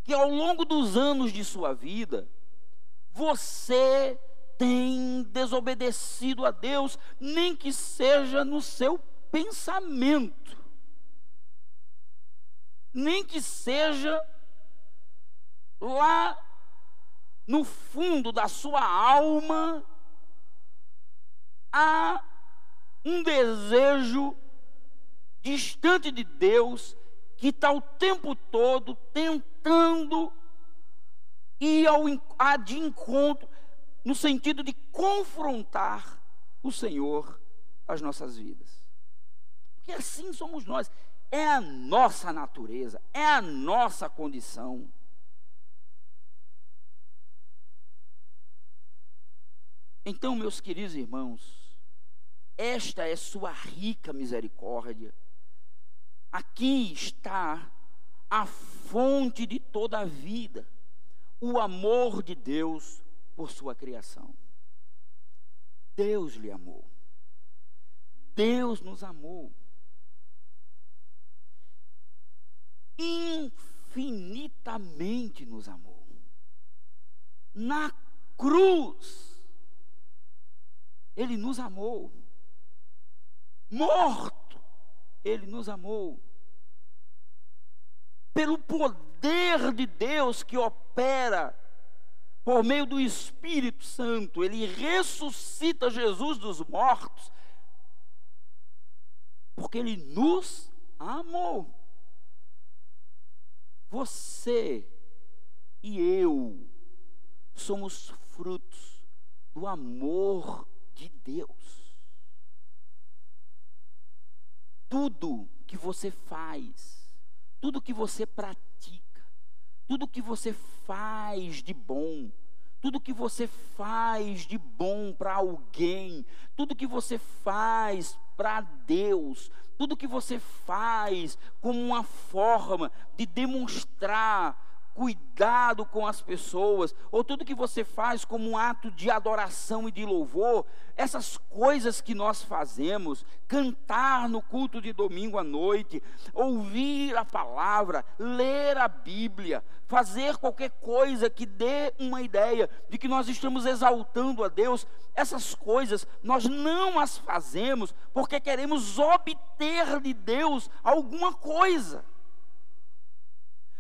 que ao longo dos anos de sua vida, você tem desobedecido a Deus, nem que seja no seu pensamento, nem que seja lá no fundo da sua alma, há um desejo distante de Deus que está o tempo todo tentando ir ao, a de encontro, no sentido de confrontar o Senhor as nossas vidas. Porque assim somos nós, é a nossa natureza, é a nossa condição. Então, meus queridos irmãos, esta é sua rica misericórdia Aqui está a fonte de toda a vida, o amor de Deus por sua criação. Deus lhe amou. Deus nos amou. Infinitamente nos amou. Na cruz, Ele nos amou. Morto ele nos amou. Pelo poder de Deus que opera por meio do Espírito Santo, ele ressuscita Jesus dos mortos, porque ele nos amou. Você e eu somos frutos do amor de Deus. Tudo que você faz, tudo que você pratica, tudo que você faz de bom, tudo que você faz de bom para alguém, tudo que você faz para Deus, tudo que você faz como uma forma de demonstrar cuidado com as pessoas, ou tudo que você faz como um ato de adoração e de louvor, essas coisas que nós fazemos, cantar no culto de domingo à noite, ouvir a palavra, ler a Bíblia, fazer qualquer coisa que dê uma ideia de que nós estamos exaltando a Deus, essas coisas nós não as fazemos porque queremos obter de Deus alguma coisa.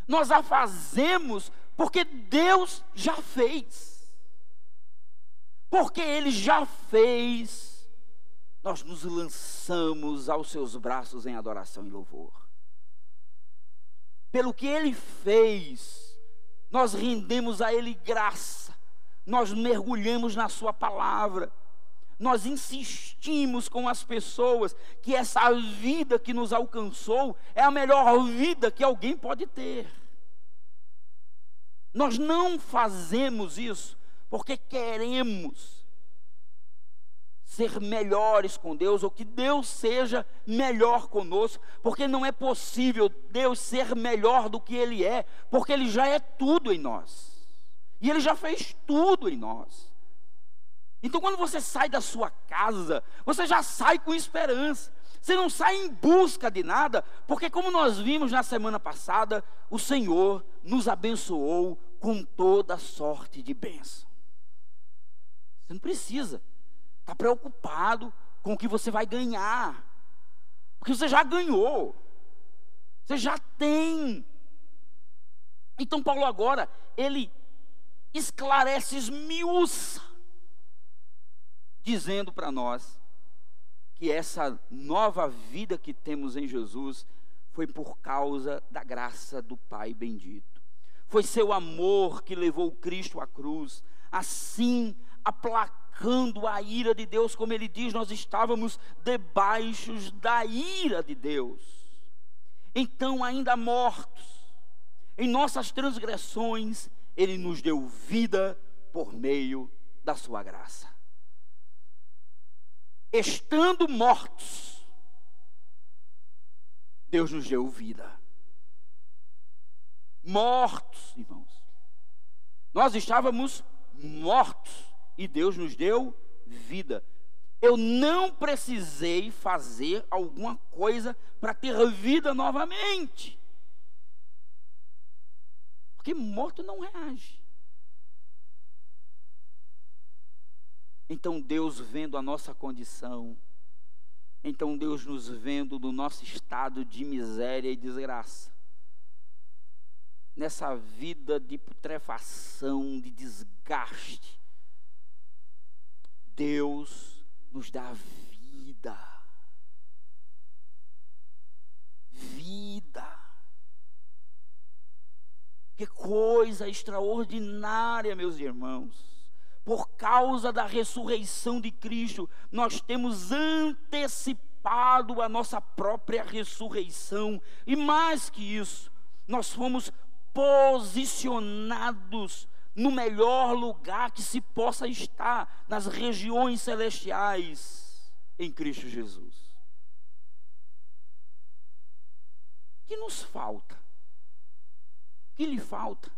Nós a fazemos porque Deus já fez. Porque Ele já fez, nós nos lançamos aos seus braços em adoração e louvor. Pelo que Ele fez, nós rendemos a Ele graça, nós mergulhamos na Sua palavra, nós insistimos com as pessoas que essa vida que nos alcançou é a melhor vida que alguém pode ter. Nós não fazemos isso porque queremos ser melhores com Deus ou que Deus seja melhor conosco, porque não é possível Deus ser melhor do que Ele é, porque Ele já é tudo em nós e Ele já fez tudo em nós. Então, quando você sai da sua casa, você já sai com esperança. Você não sai em busca de nada, porque, como nós vimos na semana passada, o Senhor nos abençoou com toda sorte de bênção. Você não precisa estar preocupado com o que você vai ganhar, porque você já ganhou, você já tem. Então, Paulo agora, ele esclarece, esmiuça, dizendo para nós que essa nova vida que temos em Jesus foi por causa da graça do Pai bendito. Foi seu amor que levou Cristo à cruz, assim aplacando a ira de Deus, como ele diz, nós estávamos debaixo da ira de Deus. Então, ainda mortos, em nossas transgressões, ele nos deu vida por meio da sua graça. Estando mortos, Deus nos deu vida mortos, irmãos. Nós estávamos mortos e Deus nos deu vida. Eu não precisei fazer alguma coisa para ter vida novamente. Porque morto não reage. Então Deus vendo a nossa condição, então Deus nos vendo no nosso estado de miséria e desgraça, nessa vida de putrefação, de desgaste, Deus nos dá vida. Vida. Que coisa extraordinária, meus irmãos. Por causa da ressurreição de Cristo, nós temos antecipado a nossa própria ressurreição. E mais que isso, nós fomos posicionados no melhor lugar que se possa estar, nas regiões celestiais, em Cristo Jesus. O que nos falta? O que lhe falta?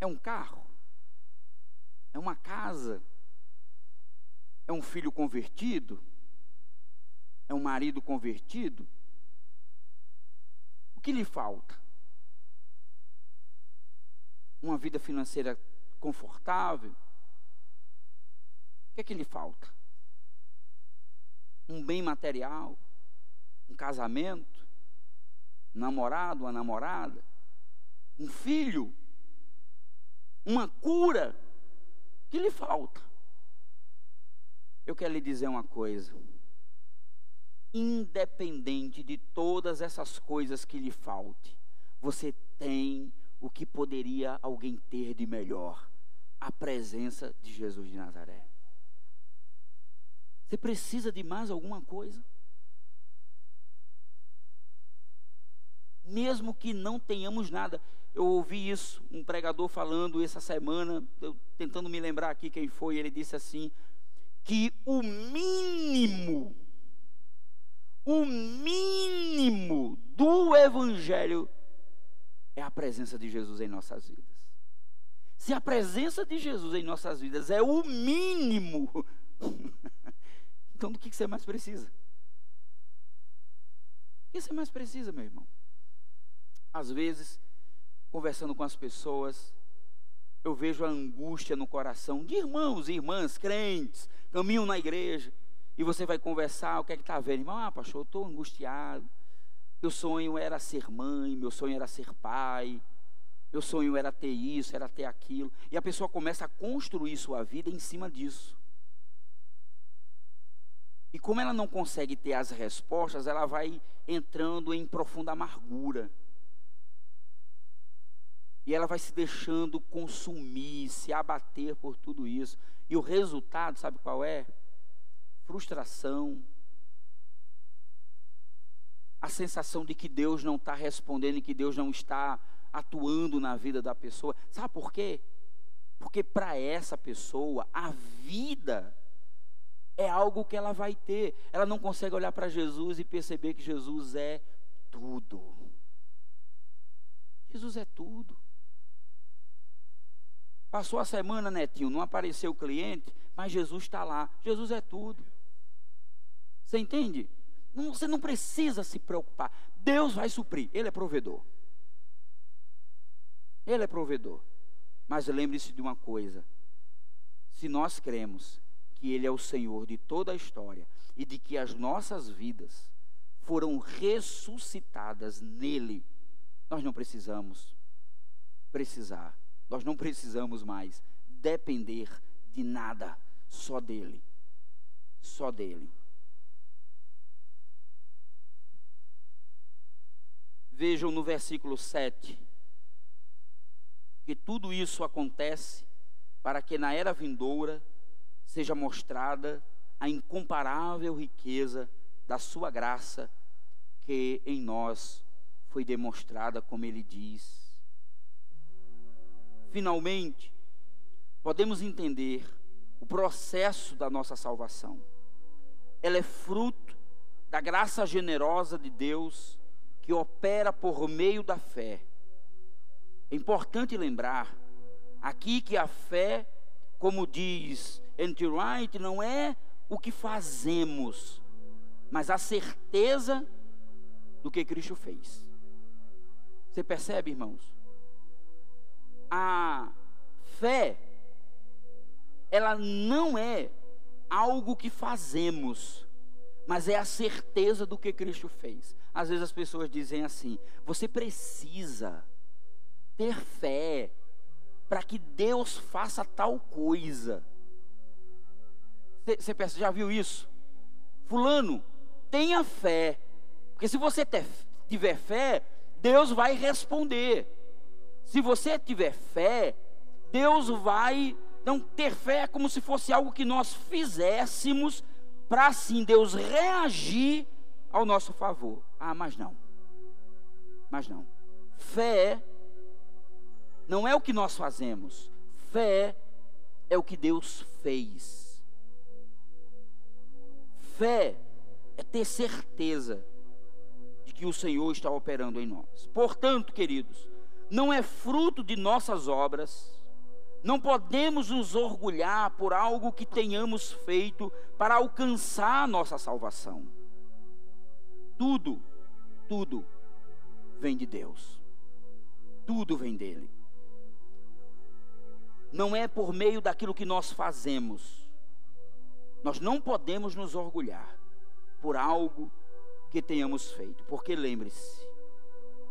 É um carro? É uma casa? É um filho convertido? É um marido convertido? O que lhe falta? Uma vida financeira confortável? O que é que lhe falta? Um bem material? Um casamento? Um namorado, uma namorada? Um filho? Uma cura? Que lhe falta? Eu quero lhe dizer uma coisa independente de todas essas coisas que lhe falte, você tem o que poderia alguém ter de melhor: a presença de Jesus de Nazaré. Você precisa de mais alguma coisa? Mesmo que não tenhamos nada. Eu ouvi isso, um pregador falando essa semana, eu, tentando me lembrar aqui quem foi, ele disse assim: que o mínimo o mínimo do Evangelho é a presença de Jesus em nossas vidas. Se a presença de Jesus em nossas vidas é o mínimo, [laughs] então do que você mais precisa? O que você mais precisa, meu irmão? Às vezes, conversando com as pessoas, eu vejo a angústia no coração de irmãos e irmãs crentes, caminham na igreja, e você vai conversar, o que é que está vendo? Irmão, ah, pastor, eu estou angustiado. Meu sonho era ser mãe, meu sonho era ser pai, meu sonho era ter isso, era ter aquilo. E a pessoa começa a construir sua vida em cima disso. E como ela não consegue ter as respostas, ela vai entrando em profunda amargura. E ela vai se deixando consumir, se abater por tudo isso. E o resultado, sabe qual é? Frustração. A sensação de que Deus não está respondendo e que Deus não está atuando na vida da pessoa. Sabe por quê? Porque para essa pessoa, a vida é algo que ela vai ter. Ela não consegue olhar para Jesus e perceber que Jesus é tudo. Jesus é tudo. Passou a semana, netinho, não apareceu o cliente, mas Jesus está lá. Jesus é tudo. Você entende? Não, você não precisa se preocupar. Deus vai suprir. Ele é provedor. Ele é provedor. Mas lembre-se de uma coisa: se nós cremos que Ele é o Senhor de toda a história e de que as nossas vidas foram ressuscitadas nele, nós não precisamos precisar, nós não precisamos mais depender de nada, só dele. Só dele. Vejam no versículo 7 que tudo isso acontece para que na era vindoura seja mostrada a incomparável riqueza da sua graça que em nós foi demonstrada, como ele diz. Finalmente, podemos entender o processo da nossa salvação. Ela é fruto da graça generosa de Deus que opera por meio da fé. É importante lembrar aqui que a fé, como diz N.T. Wright, não é o que fazemos, mas a certeza do que Cristo fez. Você percebe, irmãos? A fé, ela não é algo que fazemos, mas é a certeza do que Cristo fez. Às vezes as pessoas dizem assim: você precisa ter fé para que Deus faça tal coisa. Você já viu isso? Fulano, tenha fé. Porque se você ter, tiver fé, Deus vai responder. Se você tiver fé, Deus vai. Não, ter fé é como se fosse algo que nós fizéssemos para assim Deus reagir ao nosso favor. Ah, mas não. Mas não. Fé não é o que nós fazemos. Fé é o que Deus fez. Fé é ter certeza de que o Senhor está operando em nós. Portanto, queridos, não é fruto de nossas obras, não podemos nos orgulhar por algo que tenhamos feito para alcançar nossa salvação. Tudo, tudo vem de Deus. Tudo vem dele não é por meio daquilo que nós fazemos. Nós não podemos nos orgulhar por algo que tenhamos feito, porque lembre-se,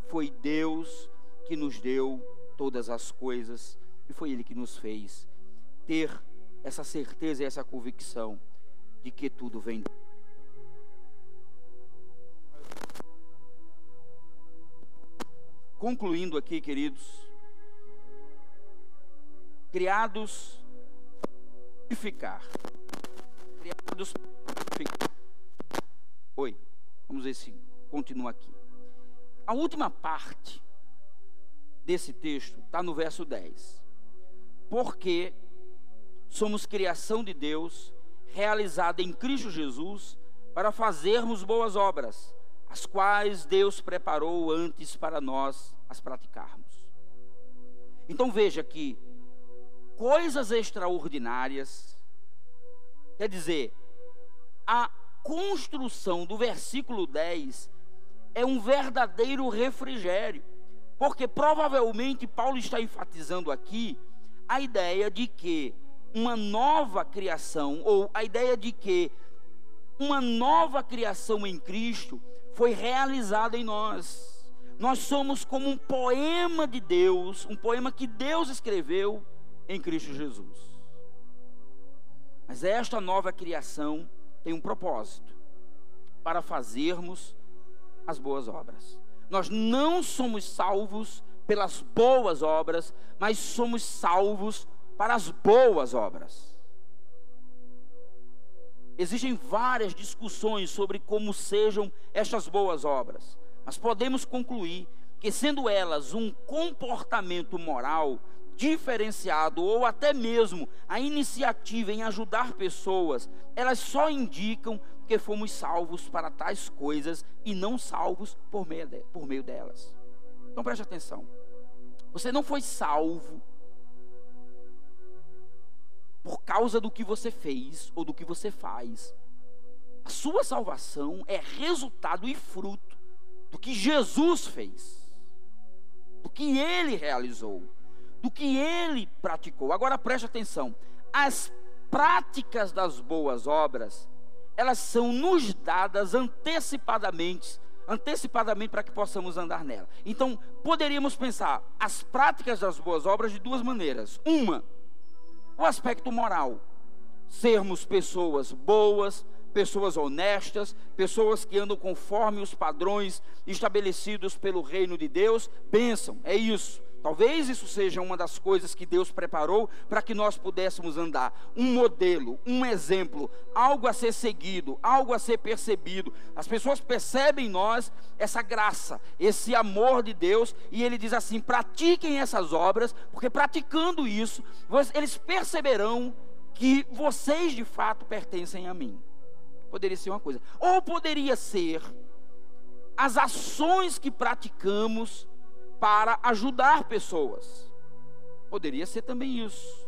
foi Deus que nos deu todas as coisas e foi Ele que nos fez ter essa certeza e essa convicção de que tudo vem. Concluindo aqui, queridos, criados para ficar. Criados para ficar. Oi, vamos ver se continua aqui. A última parte desse texto está no verso 10. Porque somos criação de Deus, realizada em Cristo Jesus, para fazermos boas obras, as quais Deus preparou antes para nós as praticarmos. Então veja que coisas extraordinárias. Quer dizer, a construção do versículo 10 é um verdadeiro refrigério, porque provavelmente Paulo está enfatizando aqui a ideia de que uma nova criação, ou a ideia de que uma nova criação em Cristo foi realizada em nós. Nós somos como um poema de Deus, um poema que Deus escreveu em Cristo Jesus. Mas esta nova criação tem um propósito: para fazermos as boas obras. Nós não somos salvos pelas boas obras, mas somos salvos para as boas obras. Existem várias discussões sobre como sejam estas boas obras, mas podemos concluir que, sendo elas um comportamento moral diferenciado ou até mesmo a iniciativa em ajudar pessoas, elas só indicam que fomos salvos para tais coisas e não salvos por meio, de, por meio delas. Então preste atenção. Você não foi salvo por causa do que você fez ou do que você faz. A sua salvação é resultado e fruto do que Jesus fez, do que ele realizou, do que ele praticou. Agora preste atenção: as práticas das boas obras, elas são nos dadas antecipadamente, antecipadamente para que possamos andar nela. Então, poderíamos pensar as práticas das boas obras de duas maneiras. Uma, o aspecto moral. Sermos pessoas boas, pessoas honestas, pessoas que andam conforme os padrões estabelecidos pelo reino de Deus, pensam, é isso. Talvez isso seja uma das coisas que Deus preparou para que nós pudéssemos andar. Um modelo, um exemplo, algo a ser seguido, algo a ser percebido. As pessoas percebem em nós essa graça, esse amor de Deus, e Ele diz assim: pratiquem essas obras, porque praticando isso, eles perceberão que vocês de fato pertencem a mim. Poderia ser uma coisa, ou poderia ser as ações que praticamos para ajudar pessoas. Poderia ser também isso.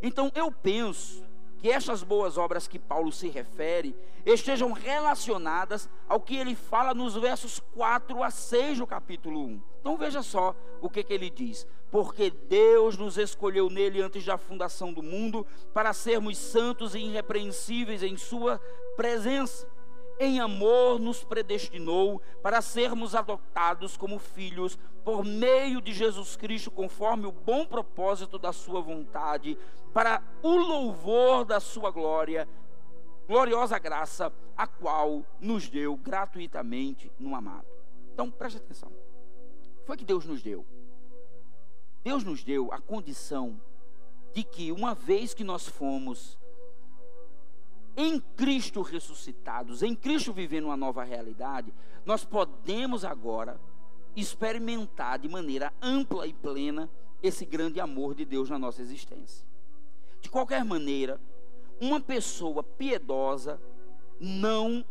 Então eu penso que estas boas obras que Paulo se refere estejam relacionadas ao que ele fala nos versos 4 a 6 do capítulo 1. Então veja só o que, que ele diz: Porque Deus nos escolheu nele antes da fundação do mundo para sermos santos e irrepreensíveis em Sua presença em amor nos predestinou para sermos adotados como filhos por meio de Jesus Cristo, conforme o bom propósito da Sua vontade, para o louvor da Sua glória, gloriosa graça, a qual nos deu gratuitamente no amado. Então preste atenção. Foi que Deus nos deu. Deus nos deu a condição de que, uma vez que nós fomos em Cristo ressuscitados, em Cristo vivendo uma nova realidade, nós podemos agora experimentar de maneira ampla e plena esse grande amor de Deus na nossa existência. De qualquer maneira, uma pessoa piedosa não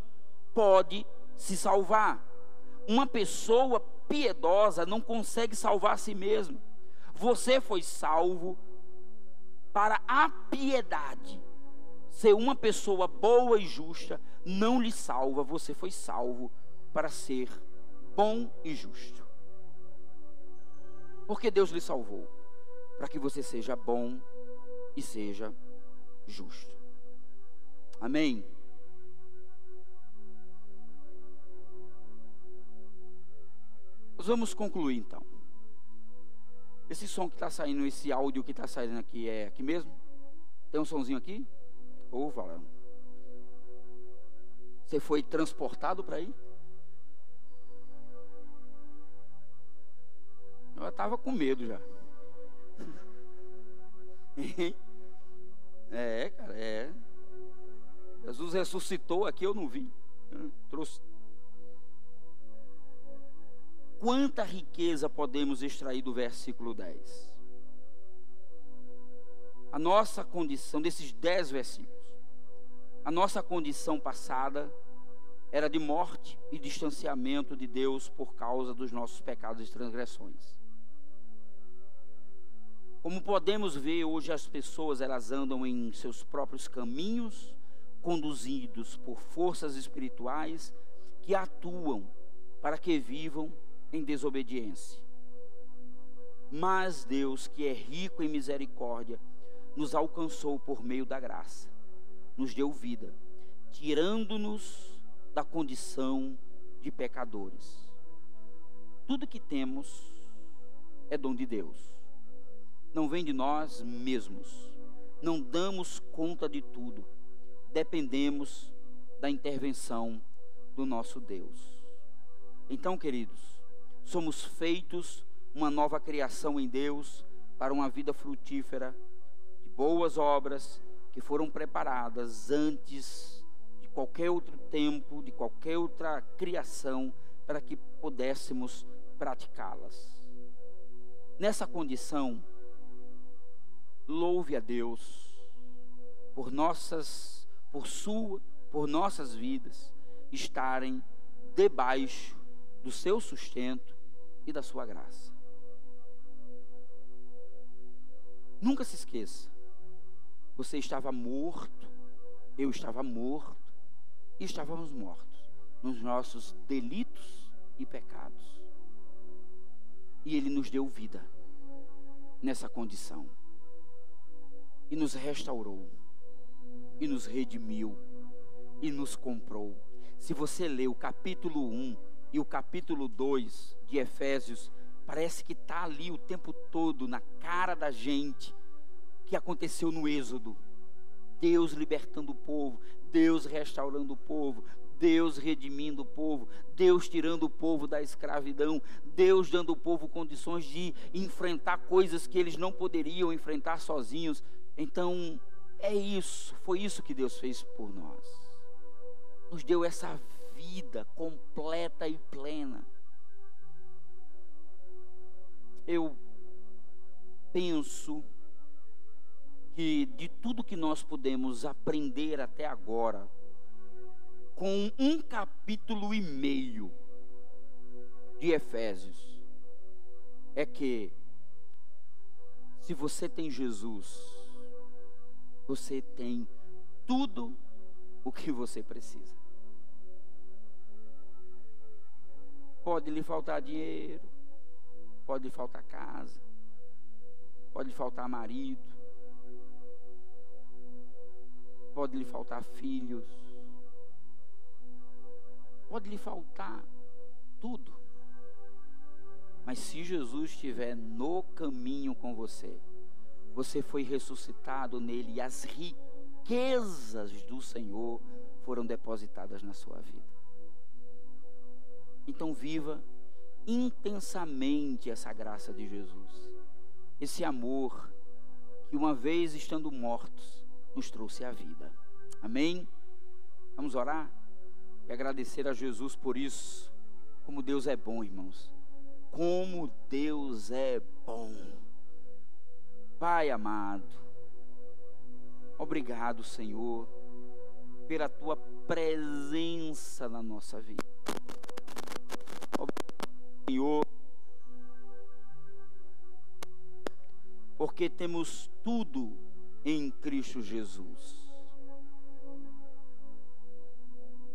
pode se salvar. Uma pessoa piedosa não consegue salvar a si mesma. Você foi salvo para a piedade ser uma pessoa boa e justa não lhe salva, você foi salvo para ser bom e justo. Porque Deus lhe salvou para que você seja bom e seja justo. Amém. Nós vamos concluir então. Esse som que está saindo, esse áudio que está saindo aqui é aqui mesmo? Tem um sonzinho aqui? Ô, oh, Valão. Você foi transportado para aí? Eu estava com medo já. é, cara, é. Jesus ressuscitou aqui, eu não vi. Trouxe. Quanta riqueza podemos extrair do versículo 10? A nossa condição, desses dez versículos a nossa condição passada era de morte e distanciamento de Deus por causa dos nossos pecados e transgressões. Como podemos ver hoje as pessoas elas andam em seus próprios caminhos, conduzidos por forças espirituais que atuam para que vivam em desobediência. Mas Deus, que é rico em misericórdia, nos alcançou por meio da graça nos deu vida, tirando-nos da condição de pecadores. Tudo que temos é dom de Deus, não vem de nós mesmos, não damos conta de tudo, dependemos da intervenção do nosso Deus. Então, queridos, somos feitos uma nova criação em Deus para uma vida frutífera, de boas obras que foram preparadas antes de qualquer outro tempo, de qualquer outra criação, para que pudéssemos praticá-las. Nessa condição, louve a Deus por nossas, por sua, por nossas vidas estarem debaixo do seu sustento e da sua graça. Nunca se esqueça, você estava morto, eu estava morto, e estávamos mortos nos nossos delitos e pecados. E Ele nos deu vida nessa condição, e nos restaurou, e nos redimiu, e nos comprou. Se você ler o capítulo 1 e o capítulo 2 de Efésios, parece que está ali o tempo todo na cara da gente que aconteceu no Êxodo. Deus libertando o povo, Deus restaurando o povo, Deus redimindo o povo, Deus tirando o povo da escravidão, Deus dando ao povo condições de enfrentar coisas que eles não poderiam enfrentar sozinhos. Então, é isso, foi isso que Deus fez por nós. Nos deu essa vida completa e plena. Eu penso que de tudo que nós podemos aprender até agora, com um capítulo e meio de Efésios, é que se você tem Jesus, você tem tudo o que você precisa. Pode lhe faltar dinheiro, pode lhe faltar casa, pode lhe faltar marido, pode lhe faltar filhos, pode lhe faltar tudo. Mas se Jesus estiver no caminho com você, você foi ressuscitado nele e as riquezas do Senhor foram depositadas na sua vida. Então viva intensamente essa graça de Jesus, esse amor que uma vez estando mortos nos trouxe a vida. Amém? Vamos orar e agradecer a Jesus por isso. Como Deus é bom, irmãos. Como Deus é bom. Pai amado, obrigado, Senhor, pela tua presença na nossa vida. Obrigado, Senhor, porque temos tudo em Cristo Jesus.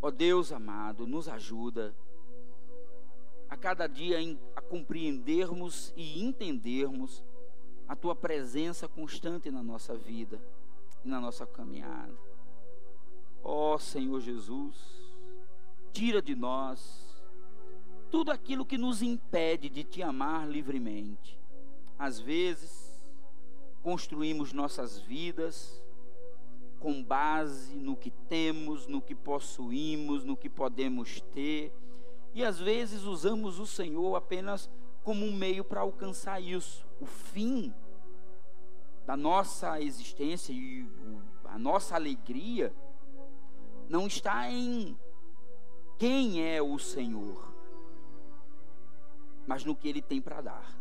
Ó Deus amado, nos ajuda a cada dia a compreendermos e entendermos a tua presença constante na nossa vida e na nossa caminhada. Ó Senhor Jesus, tira de nós tudo aquilo que nos impede de te amar livremente. Às vezes, construímos nossas vidas com base no que temos, no que possuímos, no que podemos ter, e às vezes usamos o Senhor apenas como um meio para alcançar isso. O fim da nossa existência e a nossa alegria não está em quem é o Senhor, mas no que Ele tem para dar.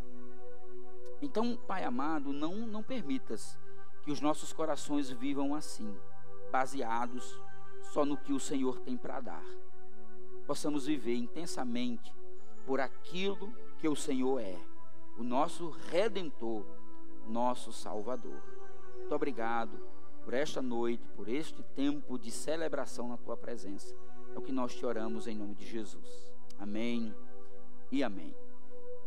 Então, Pai amado, não, não permitas que os nossos corações vivam assim, baseados só no que o Senhor tem para dar. Possamos viver intensamente por aquilo que o Senhor é, o nosso redentor, nosso Salvador. Muito obrigado por esta noite, por este tempo de celebração na tua presença. É o que nós te oramos em nome de Jesus. Amém e amém.